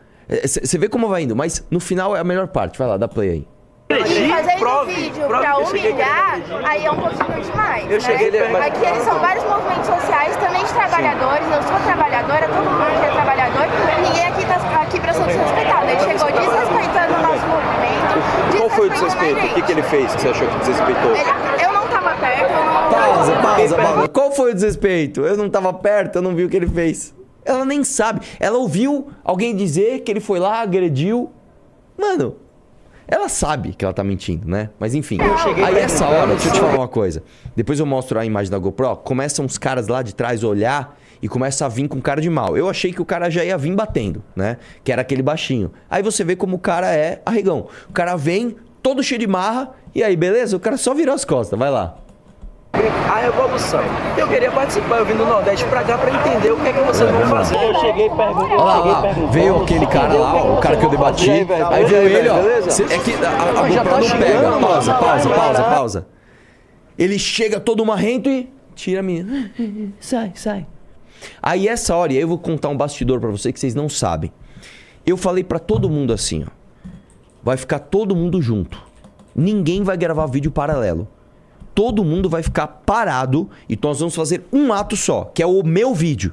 Você vê como vai indo, mas no final é a melhor parte. Vai lá, dá play aí. E fazendo prove, vídeo prove pra humilhar, aí é um pouquinho demais. Eu né? cheguei, mas- Aqui eles são vários movimentos sociais, também de trabalhadores. Eu sou trabalhadora, todo mundo aqui é trabalhador. Ninguém aqui tá aqui pra ser desrespeitado. Ele chegou desrespeitando o nosso movimento. Qual foi o desrespeito? O que, que ele fez que você achou que desrespeitou? Ele- eu não tava perto, eu não. Pausa, pausa, pausa. Qual foi o desrespeito? Eu não tava perto, eu não vi o que ele fez. Ela nem sabe. Ela ouviu alguém dizer que ele foi lá, agrediu. Mano, ela sabe que ela tá mentindo, né? Mas enfim. Aí essa dela, hora, deixa eu te falar uma coisa. Depois eu mostro a imagem da GoPro. Começam uns caras lá de trás olhar e começa a vir com cara de mal. Eu achei que o cara já ia vir batendo, né? Que era aquele baixinho. Aí você vê como o cara é arregão. O cara vem todo cheio de marra. E aí, beleza? O cara só virou as costas. Vai lá. A revolução. Eu queria participar, eu vim do Nordeste pra cá pra entender o que é que vocês vão fazer. Eu cheguei perguntando. Olha lá, lá. veio aquele cara lá, o cara que eu debati. Aí, veio ele, ó. Cê- É que a, a, a Já tá não pega. Pausa, pausa, pausa, pausa. Ele chega todo marrento e tira a menina. Sai, sai. Aí essa hora, e aí eu vou contar um bastidor pra vocês que vocês não sabem. Eu falei pra todo mundo assim, ó. Vai ficar todo mundo junto. ninguém vai gravar vídeo paralelo. Todo mundo vai ficar parado e nós vamos fazer um ato só, que é o meu vídeo.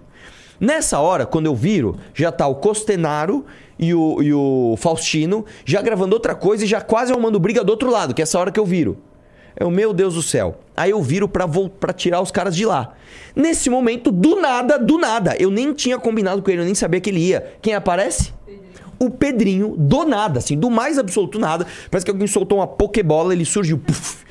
Nessa hora, quando eu viro, já tá o Costenaro e o, e o Faustino já gravando outra coisa e já quase arrumando briga do outro lado, que é essa hora que eu viro. Eu, meu Deus do céu. Aí eu viro pra, pra tirar os caras de lá. Nesse momento, do nada, do nada, eu nem tinha combinado com ele, eu nem sabia que ele ia. Quem aparece? O Pedrinho, do nada, assim, do mais absoluto nada. Parece que alguém soltou uma pokebola, ele surgiu. Puf.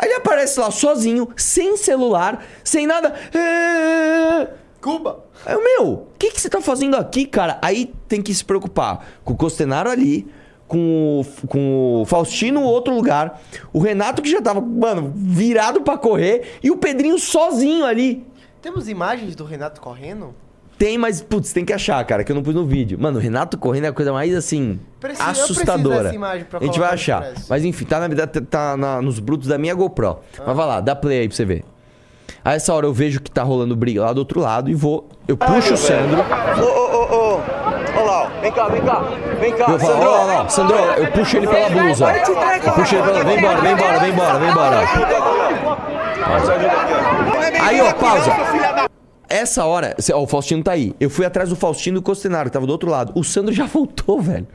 Aí ele aparece lá sozinho, sem celular, sem nada. É... Cuba! Aí, eu, meu, o que, que você tá fazendo aqui, cara? Aí tem que se preocupar com o Costenaro ali, com o, com o Faustino outro lugar, o Renato que já tava, mano, virado pra correr, e o Pedrinho sozinho ali. Temos imagens do Renato correndo? Tem, mas, putz, tem que achar, cara, que eu não pus no vídeo. Mano, o Renato correndo é a coisa mais, assim, Preciso- assustadora. dessa imagem pra a gente vai achar. Mas enfim, tá, na, verdade, tá na- nos brutos da minha GoPro. Mas vai lá, dá play aí pra você ver. A essa hora eu vejo que tá rolando briga lá do outro lado e vou. Eu puxo o Sandro. Ô, ô, ô, ô. Olha lá, ó. vem cá, vem cá, vem cá, Eu falo, Sandro. ó, ó, ó, Sandro, eu puxo ele pela blusa. ó. Eu puxo ele pela. Vem embora, vem embora, vem embora, vem embora. Aí, ó, pausa. Essa hora, ó, o Faustino tá aí. Eu fui atrás do Faustino e o Costenaro, que tava do outro lado. O Sandro já voltou, velho.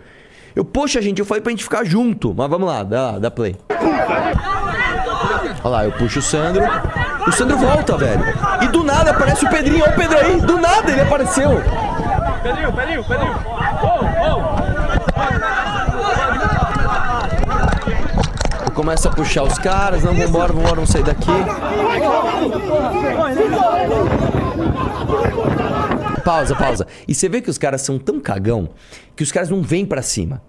Eu, poxa, gente, eu falei pra gente ficar junto. Mas vamos lá, dá, dá play. Olha lá, eu puxo o Sandro. O Sandro volta, velho. E do nada aparece o Pedrinho. Olha o Pedro aí. Do nada ele apareceu. Pedrinho, Pedrinho, Pedrinho. Eu começo a puxar os caras. Não, vambora, vambora, vamos sair daqui. Pausa, pausa. E você vê que os caras são tão cagão que os caras não vêm pra cima.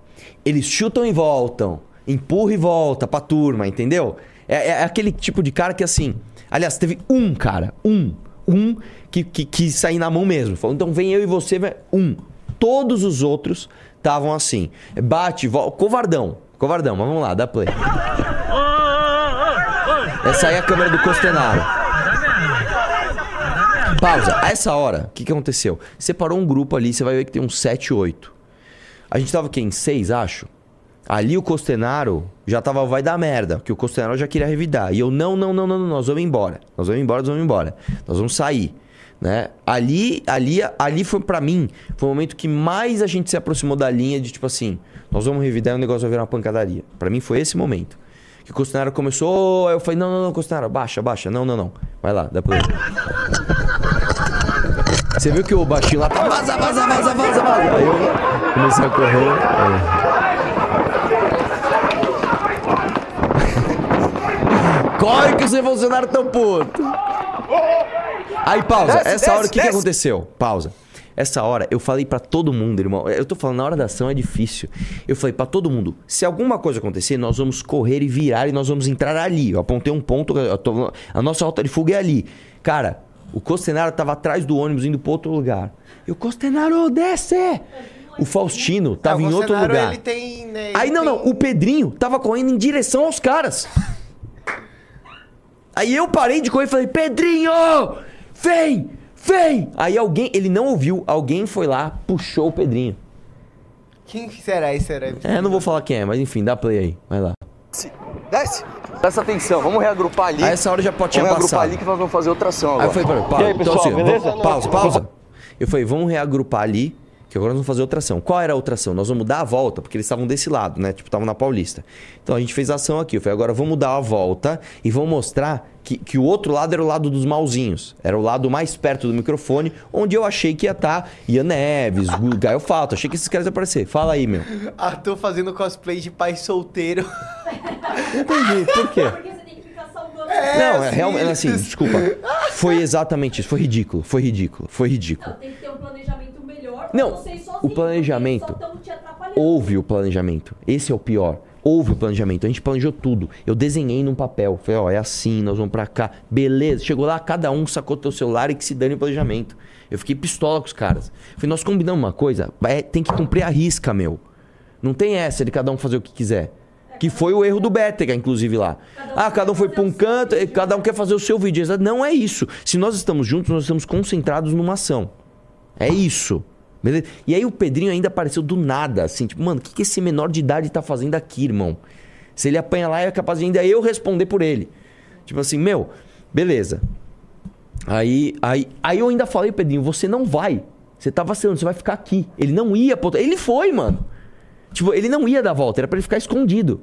Eles chutam e voltam, empurra e volta pra turma, entendeu? É, é aquele tipo de cara que assim. Aliás, teve um cara, um, um que, que quis sair na mão mesmo. Falou, então vem eu e você, um. Todos os outros estavam assim. Bate, volta, covardão, covardão, mas vamos lá, dá play. Essa aí é a câmera do Costenaro. Pausa. A essa hora, o que, que aconteceu? Separou um grupo ali, você vai ver que tem uns 7, 8. A gente tava o quê? Em 6, acho? Ali o Costenaro já tava, vai dar merda, que o Costenaro já queria revidar. E eu, não, não, não, não, nós vamos embora. Nós vamos embora, nós vamos embora. Nós vamos sair. Né? Ali, ali, ali foi pra mim, foi o momento que mais a gente se aproximou da linha de tipo assim, nós vamos revidar e o negócio vai virar uma pancadaria. Pra mim foi esse momento. Que o Costenaro começou, eu falei, não, não, não, Costenaro, baixa, baixa. Não, não, não. Vai lá, dá play. Você viu que o baixinho lá tá vaza, vaza, vaza, vaza, vaza. Aí eu comecei a correr. aí. Corre que os revolucionários tão puto. Aí pausa. Desce, Essa hora o desce, que, que desce. aconteceu? Pausa. Essa hora eu falei pra todo mundo, irmão. Eu tô falando, na hora da ação é difícil. Eu falei pra todo mundo: se alguma coisa acontecer, nós vamos correr e virar e nós vamos entrar ali. Eu apontei um ponto, tô- a nossa rota de fuga é ali. Cara, o Costenaro tava atrás do ônibus indo pra outro lugar. E o Costenaro, desce! O Faustino tava É, o em outro Bolsonaro, lugar. Ele tem, né, Aí ele não, tem- não, o Pedrinho tava correndo em direção aos caras. Aí eu parei de correr e falei: Pedrinho! Vem! Vem! Aí alguém, ele não ouviu, alguém foi lá, puxou o Pedrinho. Quem será esse herói? É, não vou falar quem é, mas enfim, dá play aí. Vai lá. Desce. Presta atenção, vamos reagrupar ali. A essa hora já pode tinha Vamos reagrupar passado. ali que nós vamos fazer outra ação agora. Aí eu falei, pra ele, E pausa. aí, então, pessoal, assim, beleza? vamos- pausa, pausa. Eu falei, vamos reagrupar ali, que agora nós vamos fazer outra ação. Qual era a outra ação? Nós vamos dar a volta, porque eles estavam desse lado, né? Tipo, estavam na Paulista. Então a gente fez a ação aqui. Eu falei, agora vamos dar a volta e vamos mostrar que, que o outro lado era o lado dos malzinhos. Era o lado mais perto do microfone, onde eu achei que ia estar Ian Neves, Gaio Fato. Achei que esses caras iam aparecer. Fala aí, meu. Arthur fazendo cosplay de pai solteiro. Entendi, por quê? É, Não, é sim. realmente, assim, desculpa. Foi exatamente isso. Foi ridículo, foi ridículo, foi ridículo. Tem que ter um planejamento Não, o planejamento. Houve o planejamento. Esse é o pior. Houve o planejamento. A gente planejou tudo. Eu desenhei num papel. Falei, ó, é assim, nós vamos pra cá. Beleza. Chegou lá, cada um sacou teu celular e que se dane o planejamento. Eu fiquei pistola com os caras. Falei, nós combinamos uma coisa. vai- tem que cumprir a risca, meu. Não tem essa de cada um fazer o que quiser. Que foi o erro do Bétega, inclusive lá. Ah, cada um foi pra um canto, e cada um quer fazer o seu vídeo. Não é isso. Se nós estamos juntos, nós estamos concentrados numa ação. É isso. Beleza? E aí o Pedrinho ainda apareceu do nada, assim, tipo, mano, o que, que esse menor de idade tá fazendo aqui, irmão? Se ele apanha lá, é capaz de ainda eu responder por ele. Tipo assim, meu, beleza. Aí, aí, aí eu ainda falei, Pedrinho, você não vai. Você tá vacilando, você vai ficar aqui. Ele não ia Ele foi, mano. Tipo, ele não ia dar a volta, era pra ele ficar escondido.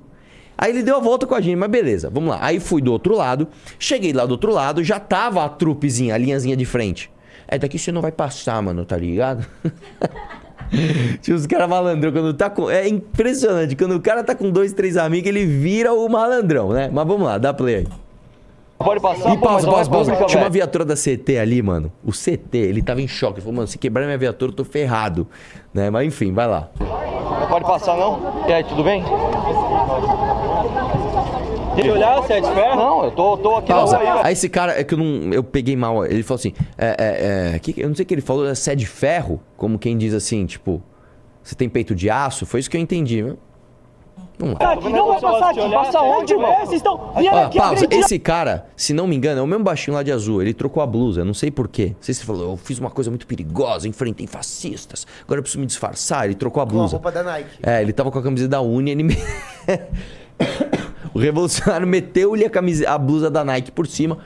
Aí ele deu a volta com a gente, mas beleza, vamos lá. Aí fui do outro lado, cheguei lá do outro lado, já tava a trupezinha, a linhazinha de frente. É daqui você não vai passar, mano, tá ligado? Tinha os caras malandrão, quando tá com. É impressionante, quando o cara tá com dois, três amigos, ele vira o malandrão, né? Mas vamos lá, dá play aí. Pode passar, E pô, pausa, pausa, é pausa. Tinha uma viatura da CT ali, mano. O CT, ele tava em choque. Ele falou, mano, se quebrar minha viatura, eu tô ferrado. Né? Mas enfim, vai lá. Pode passar, não? E aí, tudo bem? Eu olhar, você é de ferro? Não, eu tô, tô aqui Pausa. na rua aí, esse cara, é que eu não. Eu peguei mal. Ele falou assim: é, é, é, que, eu não sei o que ele falou, é sé de ferro? Como quem diz assim, tipo, você tem peito de aço? Foi isso que eu entendi. viu? Vamos lá. Aqui não vai passar aqui. Passa onde, irmão? Vocês estão. Aqui pausa. Esse cara, se não me engano, é o mesmo baixinho lá de azul. Ele trocou a blusa, eu não sei porquê. Não sei se ele falou, eu fiz uma coisa muito perigosa, enfrentei fascistas, agora eu preciso me disfarçar. Ele trocou a Com a blusa. roupa da Nike. É, ele tava com a camiseta da Uni, ele me... O revolucionário meteu-lhe a, camisa, a blusa da Nike por cima.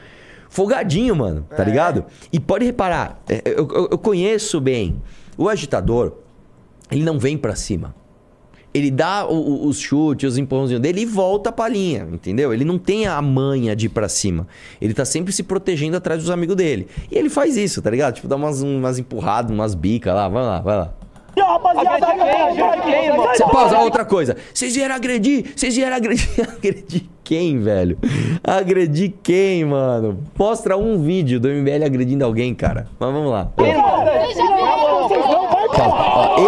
Folgadinho, mano, tá ligado? E pode reparar, é, eu, eu- eu conheço bem. O agitador, ele não vem pra cima. Ele dá o- o- os chutes, os empurrãozinhos dele e volta pra linha, entendeu? Ele não tem a manha de ir pra cima. Ele tá sempre se protegendo atrás dos amigos dele. E ele faz isso, tá ligado? Tipo, dá umas, umas empurradas, umas bicas lá, vai lá, vai lá. Ih, rapaziada, Agredi quem? Agredi quem, irmão? Cê, pausa, outra coisa. Vocês vieram agredir? Vocês vieram agredir? agredir quem, velho? Agredir quem, mano? Mostra um vídeo do MBL agredindo alguém, cara. Mas vamos lá. Pausa.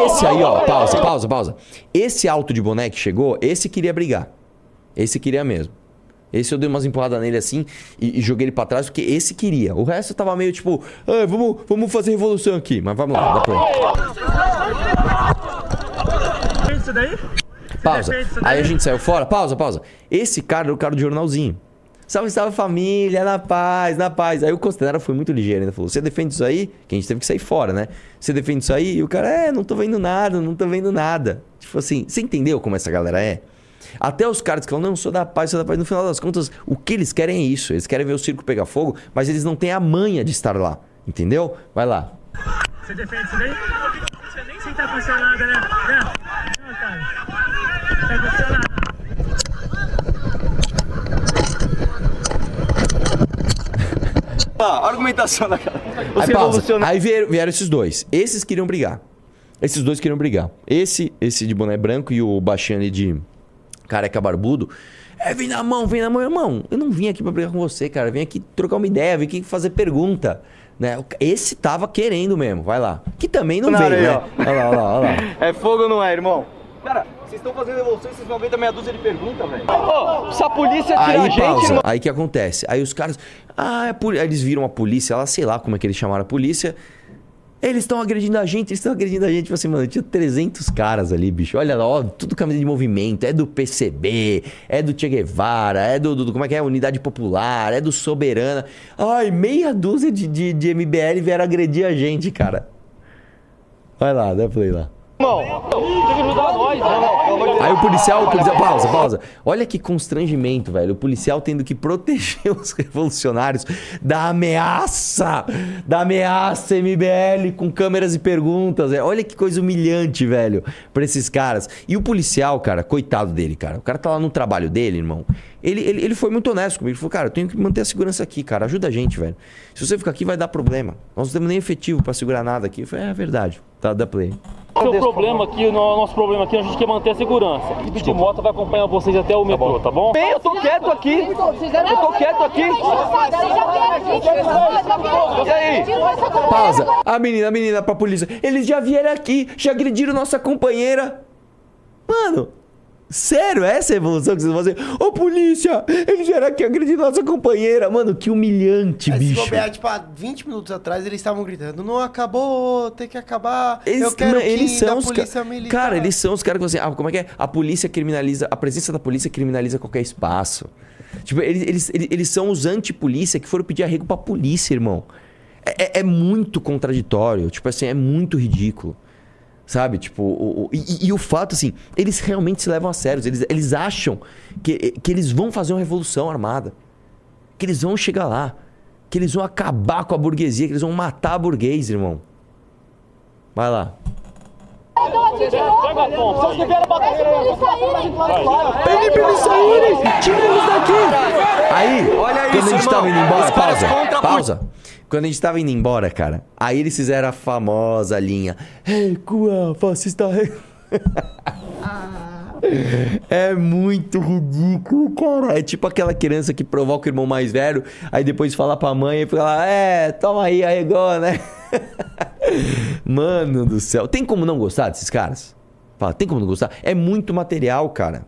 Esse aí, ó, pausa, pausa, pausa. Esse alto de boné que chegou, esse queria brigar. Esse queria mesmo. Esse eu dei umas empurradas nele assim e, e joguei ele pra trás porque esse queria. O resto tava meio tipo, ah, vamos, vamos fazer revolução aqui. Mas vamos lá, dá. Isso daí? Pausa. Aí a gente saiu fora. Pausa, pausa. Esse cara era o cara do jornalzinho. Salve, salve família, na paz, na paz. Aí o Costanera foi muito ligeiro, ainda falou: Você defende isso aí? Que a gente teve que sair fora, né? Você defende isso aí? E o cara, é, não tô vendo nada, não tô vendo nada. Tipo assim, você entendeu como essa galera é? Até os caras que falam, não, sou da paz, sou da paz. No final das contas, o que eles querem é isso. Eles querem ver o circo pegar fogo, mas eles não têm a manha de estar lá. Entendeu? Vai lá. Você defende isso daí? Você nem sei tá nada, né? Né? Não, cara. Tá nada. Ah, argumentação na cara. Aí, pausa. Aí vieram, vieram esses dois. Esses queriam brigar. Esses dois queriam brigar. Esse, esse de boné branco e o baixinho ali de careca barbudo. É, vem na mão, vem na mão, irmão. Eu não vim aqui pra brigar com você, cara. Eu vim aqui trocar uma ideia, vim aqui fazer pergunta. Né? Esse tava querendo mesmo, vai lá. Que também não Na veio, areia, né? Olha lá, olha lá, olha lá. É fogo ou não é, irmão? Cara, vocês estão fazendo revolução e vocês vão ver da meia dúzia de perguntas, velho. Ô, se a polícia tirar a Aí gente, pausa. irmão... Aí que acontece? Aí os caras. Ah, é poli-" aí eles viram a polícia lá, sei lá como é que eles chamaram a polícia. Eles estão agredindo a gente, eles estão agredindo a gente. Tipo assim, mano, tinha 300 caras ali, bicho. Olha lá, ó, tudo camisa de movimento. É do PCB, é do Che Guevara, é do, do- Como é que é? Unidade Popular, é do Soberana. Ai, meia dúzia de, de, de MBL vieram agredir a gente, cara. Vai lá, dá play lá. Aí o policial, o policial, pausa, pausa. Olha que constrangimento, velho. O policial tendo que proteger os revolucionários da ameaça, da ameaça MBL com câmeras e perguntas. velho. Olha que coisa humilhante, velho, pra esses caras. E o policial, cara, coitado dele, cara. O cara tá lá no trabalho dele, irmão. Ele, ele, ele foi muito honesto comigo. Ele falou, cara, eu tenho que manter a segurança aqui, cara. Ajuda a gente, velho. Se você ficar aqui, vai dar problema. Nós não temos nem efetivo pra segurar nada aqui. Eu falei, é verdade. Tá, dá play. Seu problema aqui, o no- nosso problema aqui, a gente quer manter a segurança. A equipe de moto vai acompanhar vocês até o metrô, tá bom? Bem, eu tô quieto aqui. Eu tô quieto aqui. Você aí. Pausa. A menina, a menina pra polícia. Eles já vieram aqui, já agrediram nossa companheira. Mano, sério, essa é a evolução que vocês vão fazer? Ô, polícia, eles vieram aqui agredir nossa companheira. Mano, que humilhante, Aí, se bicho. bobear, tipo, há 20 minutos atrás, eles estavam gritando, não acabou, tem que acabar, eu Eles, quero mano, que eles são os polícia ca- militar. Cara, eles são os caras que assim, ah, como é que é? A polícia criminaliza, a presença da polícia criminaliza qualquer espaço. Tipo, eles, eles, eles, eles são os anti-polícia que foram pedir arrego pra polícia, irmão. É, é- é muito contraditório, tipo assim, é muito ridículo. Sabe? Tipo, o, o- e, e o fato, assim, eles realmente se levam a sério. Eles, eles acham que, que eles vão fazer uma revolução armada. Que eles vão chegar lá. Que eles vão acabar com a burguesia. Que eles vão matar a burguês, irmão. Vai lá. Pede pra eles saírem! Tira eles daqui! Aí, Olha quando isso, a gente irmão. tava indo embora, pausa, pausa. Quando a gente tava indo embora, cara, aí eles fizeram a famosa linha. Fascista. re-" É muito ridículo, cara. É tipo aquela criança que provoca o irmão mais velho, aí depois fala pra mãe e fala, é, toma aí, arregou, né? Mano do céu. Tem como não gostar desses caras? Fala, tem como não gostar? É muito material, cara.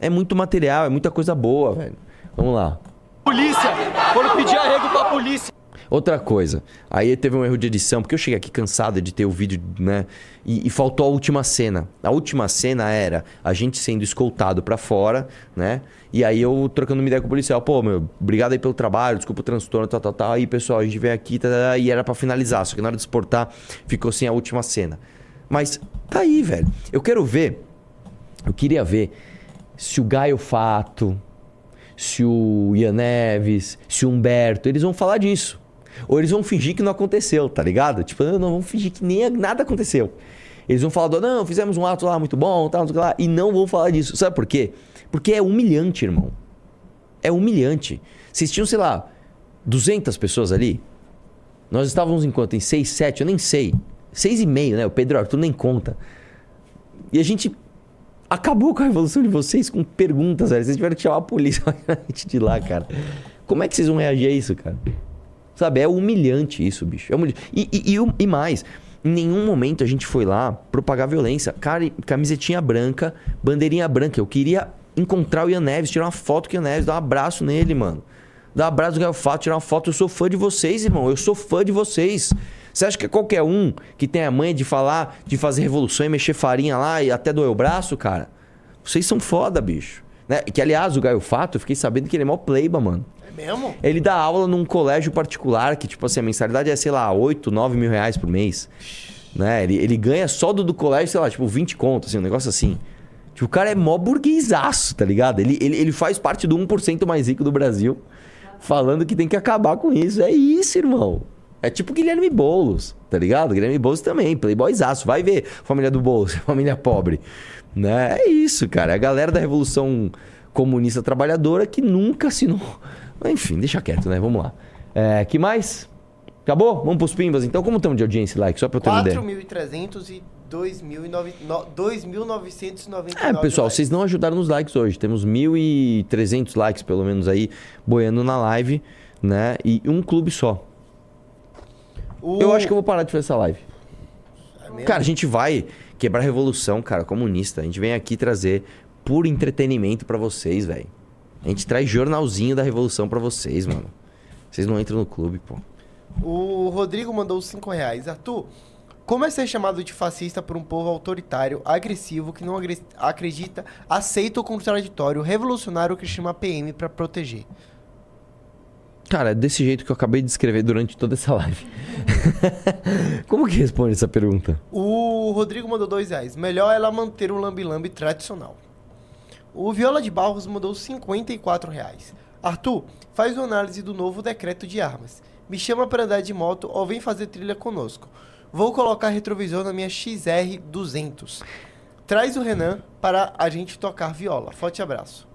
É muito material, é muita coisa boa, velho. Vamos lá. Polícia! Foram pedir arrego pra polícia. Outra coisa, aí teve um erro de edição, porque eu cheguei aqui cansado de ter o vídeo, né? E, e faltou a última cena. A última cena era a gente sendo escoltado pra fora, né? E aí eu trocando uma ideia com o policial, pô, meu, obrigado aí pelo trabalho, desculpa o transtorno, tal, tal, tal. Aí, pessoal, a gente vem aqui tá, tá, e era pra finalizar, só que na hora de exportar ficou sem a última cena. Mas tá aí, velho. Eu quero ver, eu queria ver se o Gaio Fato, se o Ian Neves, se o Humberto, eles vão falar disso. Ou eles vão fingir que não aconteceu, tá ligado? Tipo, não, não vão fingir que nem nada aconteceu. Eles vão falar, do, não, fizemos um ato lá muito bom, tal, lá, e não vão falar disso. Sabe por quê? Porque é humilhante, irmão. É humilhante. Vocês tinham, sei lá, 200 pessoas ali. Nós estávamos em quanto? Em 6, 7? Eu nem sei. 6 e meio, né? O Pedro Arthur nem conta. E a gente acabou com a revolução de vocês com perguntas, velho. Vocês tiveram que chamar a polícia de lá, cara. Como é que vocês vão reagir a isso, cara? Sabe, é humilhante isso, bicho. É humilhante. E, e, e e mais, em nenhum momento a gente foi lá propagar violência. Cara, camisetinha branca, bandeirinha branca. Eu queria encontrar o Ian Neves, tirar uma foto com o Ian Neves, dar um abraço nele, mano. Dar um abraço no Gaio Fato, tirar uma foto. Eu sou fã de vocês, irmão. Eu sou fã de vocês. Você acha que é qualquer um que tem a manha de falar, de fazer revolução e mexer farinha lá e até doer o braço, cara? Vocês são foda, bicho. Né? Que, aliás, o Gaio Fato, eu fiquei sabendo que ele é mó pleiba, mano. Mesmo? Ele dá aula num colégio particular que, tipo assim, a mensalidade é, sei lá, 8, 9 mil reais por mês. Né? Ele, ele ganha só do, do colégio, sei lá, tipo, 20 contos, assim, um negócio assim. Tipo, o cara é mó burguesaço, tá ligado? Ele, ele, ele faz parte do 1% mais rico do Brasil, falando que tem que acabar com isso. É isso, irmão. É tipo Guilherme Boulos, tá ligado? Guilherme Boulos também, playboyzaço. Vai ver, família do Boulos, família pobre. Né? É isso, cara. É a galera da Revolução Comunista Trabalhadora que nunca assinou. Enfim, deixa quieto, né? Vamos lá. É, que mais? Acabou? Vamos pros pimbas, então. Como estamos de audiência e like? Só pra eu ter uma ideia. 4.300 e 2.900 no- 2.999 É, pessoal, vocês não ajudaram nos likes hoje. Temos 1.300 likes, pelo menos, aí, boiando na live, né? E um clube só. O- Eu acho que eu vou parar de fazer essa live. É? Cara, a gente vai quebrar a revolução, cara, comunista. A gente vem aqui trazer puro entretenimento pra vocês, velho. A gente traz jornalzinho da revolução pra vocês, mano. Vocês não entram no clube, pô. O Rodrigo mandou 5 reais. Arthur, como é ser chamado de fascista por um povo autoritário, agressivo, que não agre- acredita, aceita o contraditório, revolucionário que chama PM pra proteger? Cara, é desse jeito que eu acabei de escrever durante toda essa live. Como que responde essa pergunta? O Rodrigo mandou 2 reais. Melhor ela manter o lambi-lambi tradicional. O Viola de Barros mandou 54 reais. Arthur, faz uma análise do novo decreto de armas. Me chama para andar de moto ou vem fazer trilha conosco. Vou colocar retrovisor na minha XR200. Traz o Renan para a gente tocar viola. Forte abraço.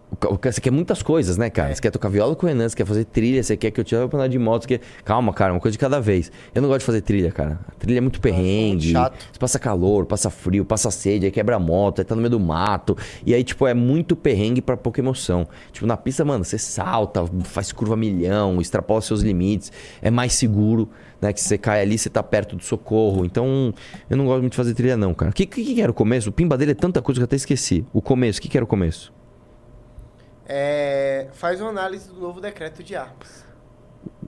Você quer muitas coisas, né, cara? Você quer tocar viola com o Renan, você quer fazer trilha, você quer que eu te leve pra andar de moto, você quer... Calma, cara, uma coisa de cada vez. Eu não gosto de fazer trilha, cara. A trilha é muito perrengue. chato. Você passa calor, passa frio, passa sede, aí quebra a moto, aí tá no meio do mato. E aí, tipo, é muito perrengue pra pouca emoção. Tipo, na pista, mano, você salta, faz curva milhão, extrapola seus limites. É mais seguro, né? Que você cai ali, você tá perto do socorro. Então, eu não gosto muito de fazer trilha, não, cara. O que, que, que era o começo? O pimba dele é tanta coisa que eu até esqueci. O começo, o que, que era o começo? É, faz uma análise do novo decreto de armas.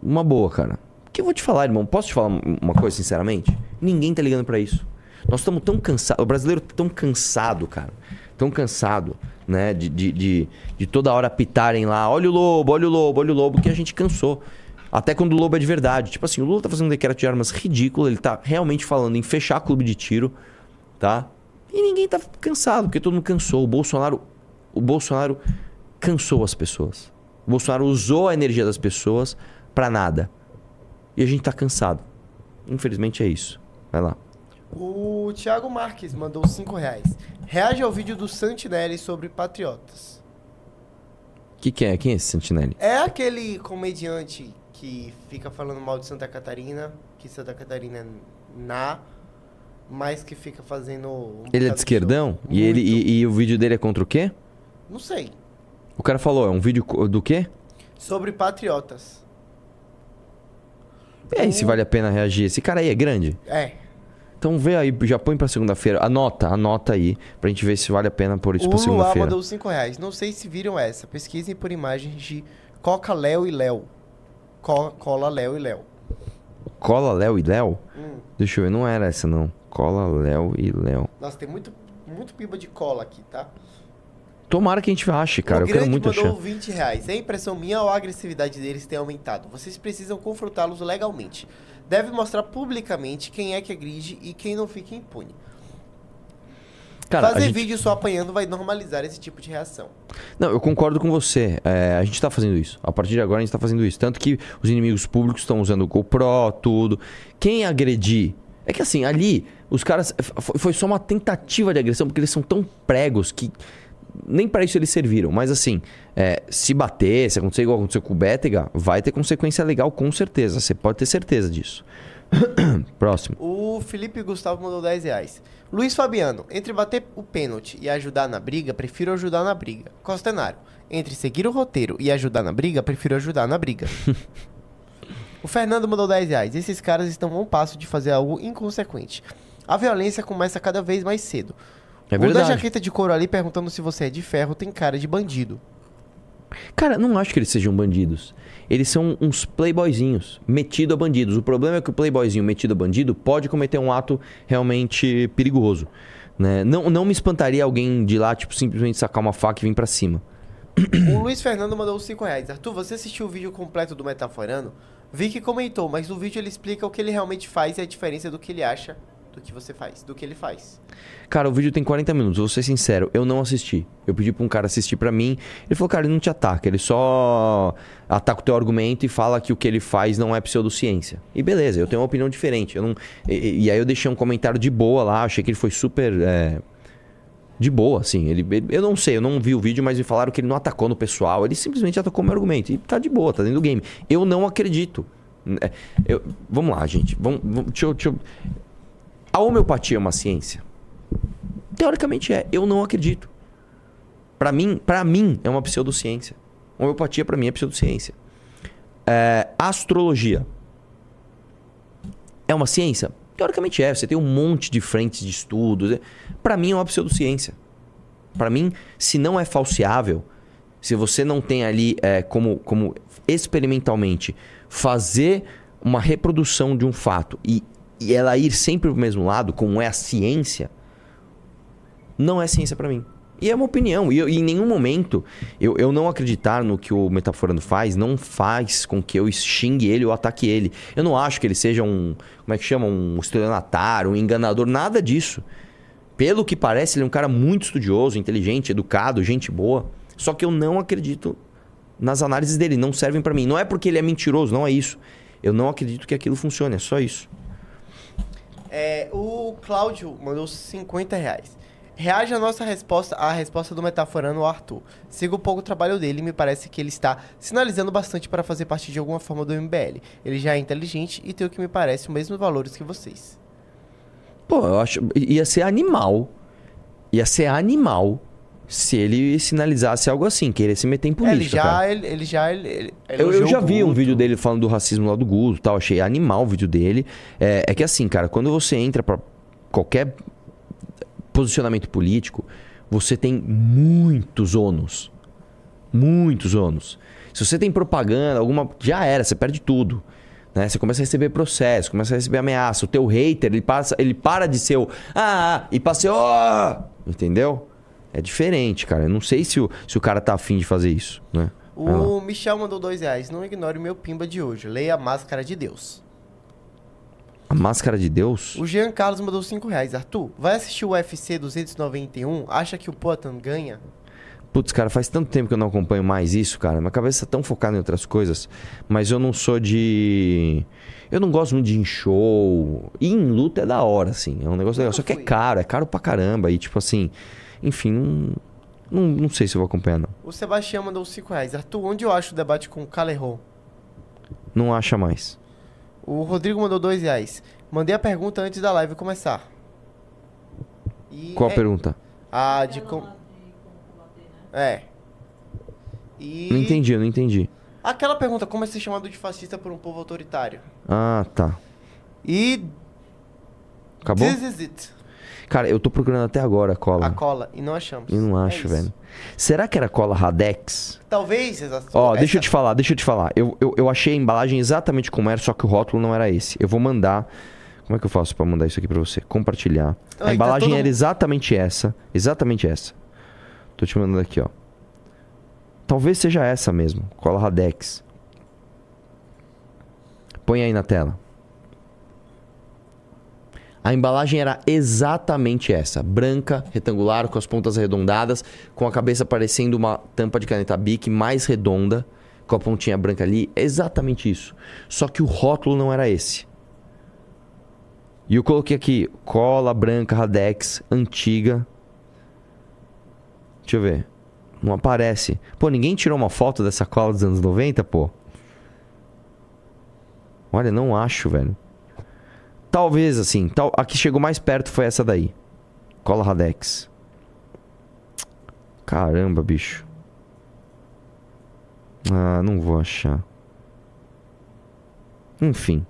Uma boa, cara. O que eu vou te falar, irmão? Posso te falar uma coisa, sinceramente? Ninguém tá ligando pra isso. Nós estamos tão cansados. O brasileiro tá tão cansado, cara. Tão cansado, né? De, de, de, de toda hora pitarem lá: olha o lobo, olha o lobo, olha o lobo, que a gente cansou. Até quando o lobo é de verdade. Tipo assim, o Lula tá fazendo um decreto de armas ridículo. Ele tá realmente falando em fechar clube de tiro. tá? E ninguém tá cansado, porque todo mundo cansou. O Bolsonaro, o Bolsonaro cansou as pessoas. O Bolsonaro usou a energia das pessoas pra nada. E a gente tá cansado. Infelizmente é isso. Vai lá. O Thiago Marques mandou 5 reais. Reage ao vídeo do Santinelli sobre patriotas. Que, que é? Quem é esse Santinelli? É aquele comediante que fica falando mal de Santa Catarina, que Santa Catarina é na, mas que fica fazendo. um Ele é de esquerdão? E, ele, e, e o vídeo dele é contra o quê? Não sei. O cara falou, é um vídeo do quê? Sobre patriotas. E aí, se vale a pena reagir? Esse cara aí é grande? É. Então vê aí, já põe pra segunda-feira. Anota, anota aí, pra gente ver se vale a pena pôr isso o pra segunda-feira. mandou 5 reais. Não sei se viram essa. Pesquisem por imagens de Coca Léo e Léo. Co Cola Léo e Léo. Cola Léo e Léo? Hum. Deixa eu ver, não era essa não. Cola Léo e Léo. Nossa, tem muito, muito piba de cola aqui, tá? Tomara que a gente ache, cara. o eu quero muito mandou achar. 20 reais. É impressão minha ou a agressividade deles tem aumentado? Vocês precisam confrontá-los legalmente. Deve mostrar publicamente quem é que agride e quem não fica impune. Cara, Fazer gente- vídeo só apanhando vai normalizar esse tipo de reação. Não, eu concordo com você. É, a gente tá fazendo isso. A partir de agora a gente tá fazendo isso. Tanto que os inimigos públicos estão usando o GoPro, tudo. Quem agredir. É que assim, ali, os caras. foi só uma tentativa de agressão, porque eles são tão pregos que. Nem pra isso eles serviram. Mas assim, é, se bater, se acontecer igual aconteceu com o Bétega, vai ter consequência legal, com certeza. Você pode ter certeza disso. Próximo. O Felipe Gustavo mandou 10 reais. Luiz Fabiano, entre bater o pênalti e ajudar na briga, prefiro ajudar na briga. Costenário, entre seguir o roteiro e ajudar na briga, prefiro ajudar na briga. o Fernando mandou 10 reais. Esses caras estão a um passo de fazer algo inconsequente. A violência começa cada vez mais cedo. É o da verdade. jaqueta de couro ali perguntando se você é de ferro tem cara de bandido. Cara, não acho que eles sejam bandidos. Eles são uns playboyzinhos, metido a bandidos. O problema é que o playboyzinho metido a bandido pode cometer um ato realmente perigoso. Né? Não, não me espantaria alguém de lá, tipo, simplesmente sacar uma faca e vir pra cima. o Luiz Fernando mandou 5 reais. Arthur, você assistiu o vídeo completo do Metaforando? Vi que comentou, mas no vídeo ele explica o que ele realmente faz e a diferença do que ele acha do que você faz, do que ele faz. Cara, o vídeo tem 40 minutos, vou ser sincero, eu não assisti. Eu pedi pra um cara assistir pra mim, ele falou, cara, ele não te ataca, ele só ataca o teu argumento e fala que o que ele faz não é pseudociência. E beleza, eu tenho uma opinião diferente. Eu não... e, e aí eu deixei um comentário de boa lá, achei que ele foi super. é, De boa, assim. Ele, ele- eu não sei, eu não vi o vídeo, mas me falaram que ele não atacou no pessoal, ele simplesmente atacou meu argumento. E tá de boa, tá dentro do game. Eu não acredito. É, eu- vamos lá, gente. Vamos, vamos- deixa eu- deixa eu- A homeopatia é uma ciência? Teoricamente é. Eu não acredito. Pra mim, para mim é uma pseudociência. Homeopatia pra mim é pseudociência. É, astrologia é uma ciência? Teoricamente é. Você tem um monte de frentes de estudos. Pra mim é uma pseudociência. Pra mim, se não é falseável, se você não tem ali é, como, como experimentalmente fazer uma reprodução de um fato e, e ela ir sempre pro mesmo lado, como é a ciência, não é ciência pra mim. E é uma opinião. E, eu- e em nenhum momento eu, eu não acreditar no que o Metaforando faz não faz com que eu xingue ele ou ataque ele. Eu não acho que ele seja um. Como é que chama? Um estelionatário, um enganador, nada disso. Pelo que parece, ele é um cara muito estudioso, inteligente, educado, gente boa. Só que eu não acredito nas análises dele, não servem pra mim. Não é porque ele é mentiroso, não é isso. Eu não acredito que aquilo funcione, é só isso. É, o Cláudio mandou 50 reais. Reage à nossa resposta, à resposta do metaforando ao Arthur. Siga um pouco o trabalho dele e me parece que ele está sinalizando bastante para fazer parte de alguma forma do MBL. Ele já é inteligente e tem o que me parece os mesmos valores que vocês. Pô, eu acho. Ia ser animal. Ia ser animal se ele sinalizasse algo assim, querer se meter em política. ele já, ele, ele já, ele, ele Eu, eu já vi um vídeo dele falando do racismo lá do Guto e tal. Achei animal o vídeo dele. É, é que assim, cara, quando você entra pra qualquer posicionamento político, você tem muitos ônus. Muitos ônus. Se você tem propaganda, alguma. Já era, você perde tudo. Né? Você começa a receber processo, começa a receber ameaça. O teu hater, ele, passa, ele para de ser o. Ah, ah", e passa. "Oh", entendeu? É diferente, cara. Eu não sei se o, se o cara tá afim de fazer isso, né? O Michel mandou dois reais. Não ignore o meu pimba de hoje. Leia a Máscara de Deus. A máscara de Deus? O Jean Carlos mandou 5 reais. Arthur, vai assistir o UFC 291? Acha que o Poatan ganha? Putz, cara, faz tanto tempo que eu não acompanho mais isso, cara. Minha cabeça tá tão focada em outras coisas. Mas eu não sou de. Eu não gosto muito de em show. E em luta é da hora, assim. É um negócio legal. Só que é caro, é caro pra caramba. E tipo assim. Enfim, não, não, não sei se eu vou acompanhar, não. O Sebastião mandou 5 reais. Arthur, onde eu acho o debate com o Calerro? Não acha mais. O Rodrigo mandou 2 reais. Mandei a pergunta antes da live começar. E Qual a é- pergunta? A de como. É. E. Não entendi, eu não entendi. Aquela pergunta, como é ser chamado de fascista por um povo autoritário? Ah, tá. E. Acabou? This is it. Cara, eu tô procurando até agora a cola. A cola. E não achamos. Eu não É acho, isso. velho. Será que era cola Radex? Talvez. Essa... Ó, deixa eu essa- te falar, deixa eu te falar. Eu, eu, eu achei a embalagem exatamente como era, só que o rótulo não era esse. Eu vou mandar. Como é que eu faço pra mandar isso aqui pra você? Compartilhar. Ah, a e embalagem tá todo era exatamente essa. Exatamente essa. Tô te mandando aqui, ó. Talvez seja essa mesmo. Cola Radex. Põe aí na tela. A embalagem era exatamente essa, branca, retangular, com as pontas arredondadas, com a cabeça parecendo uma tampa de caneta Bic mais redonda, com a pontinha branca ali, exatamente isso. Só que o rótulo não era esse. E eu coloquei aqui cola branca Radex antiga. Deixa eu ver. Não aparece. Pô, ninguém tirou uma foto dessa cola dos anos 90, pô? Olha, não acho, velho. Talvez, assim. Tal, a que chegou mais perto foi essa daí. Cola Radex. Caramba, bicho. Ah, não vou achar. Enfim.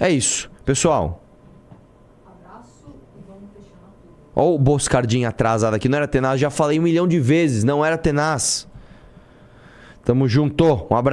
É isso. Pessoal. Ó o Boscardinho atrasado aqui. Não era tenaz. Já falei um milhão de vezes. Não era tenaz. Tamo junto. Um abraço.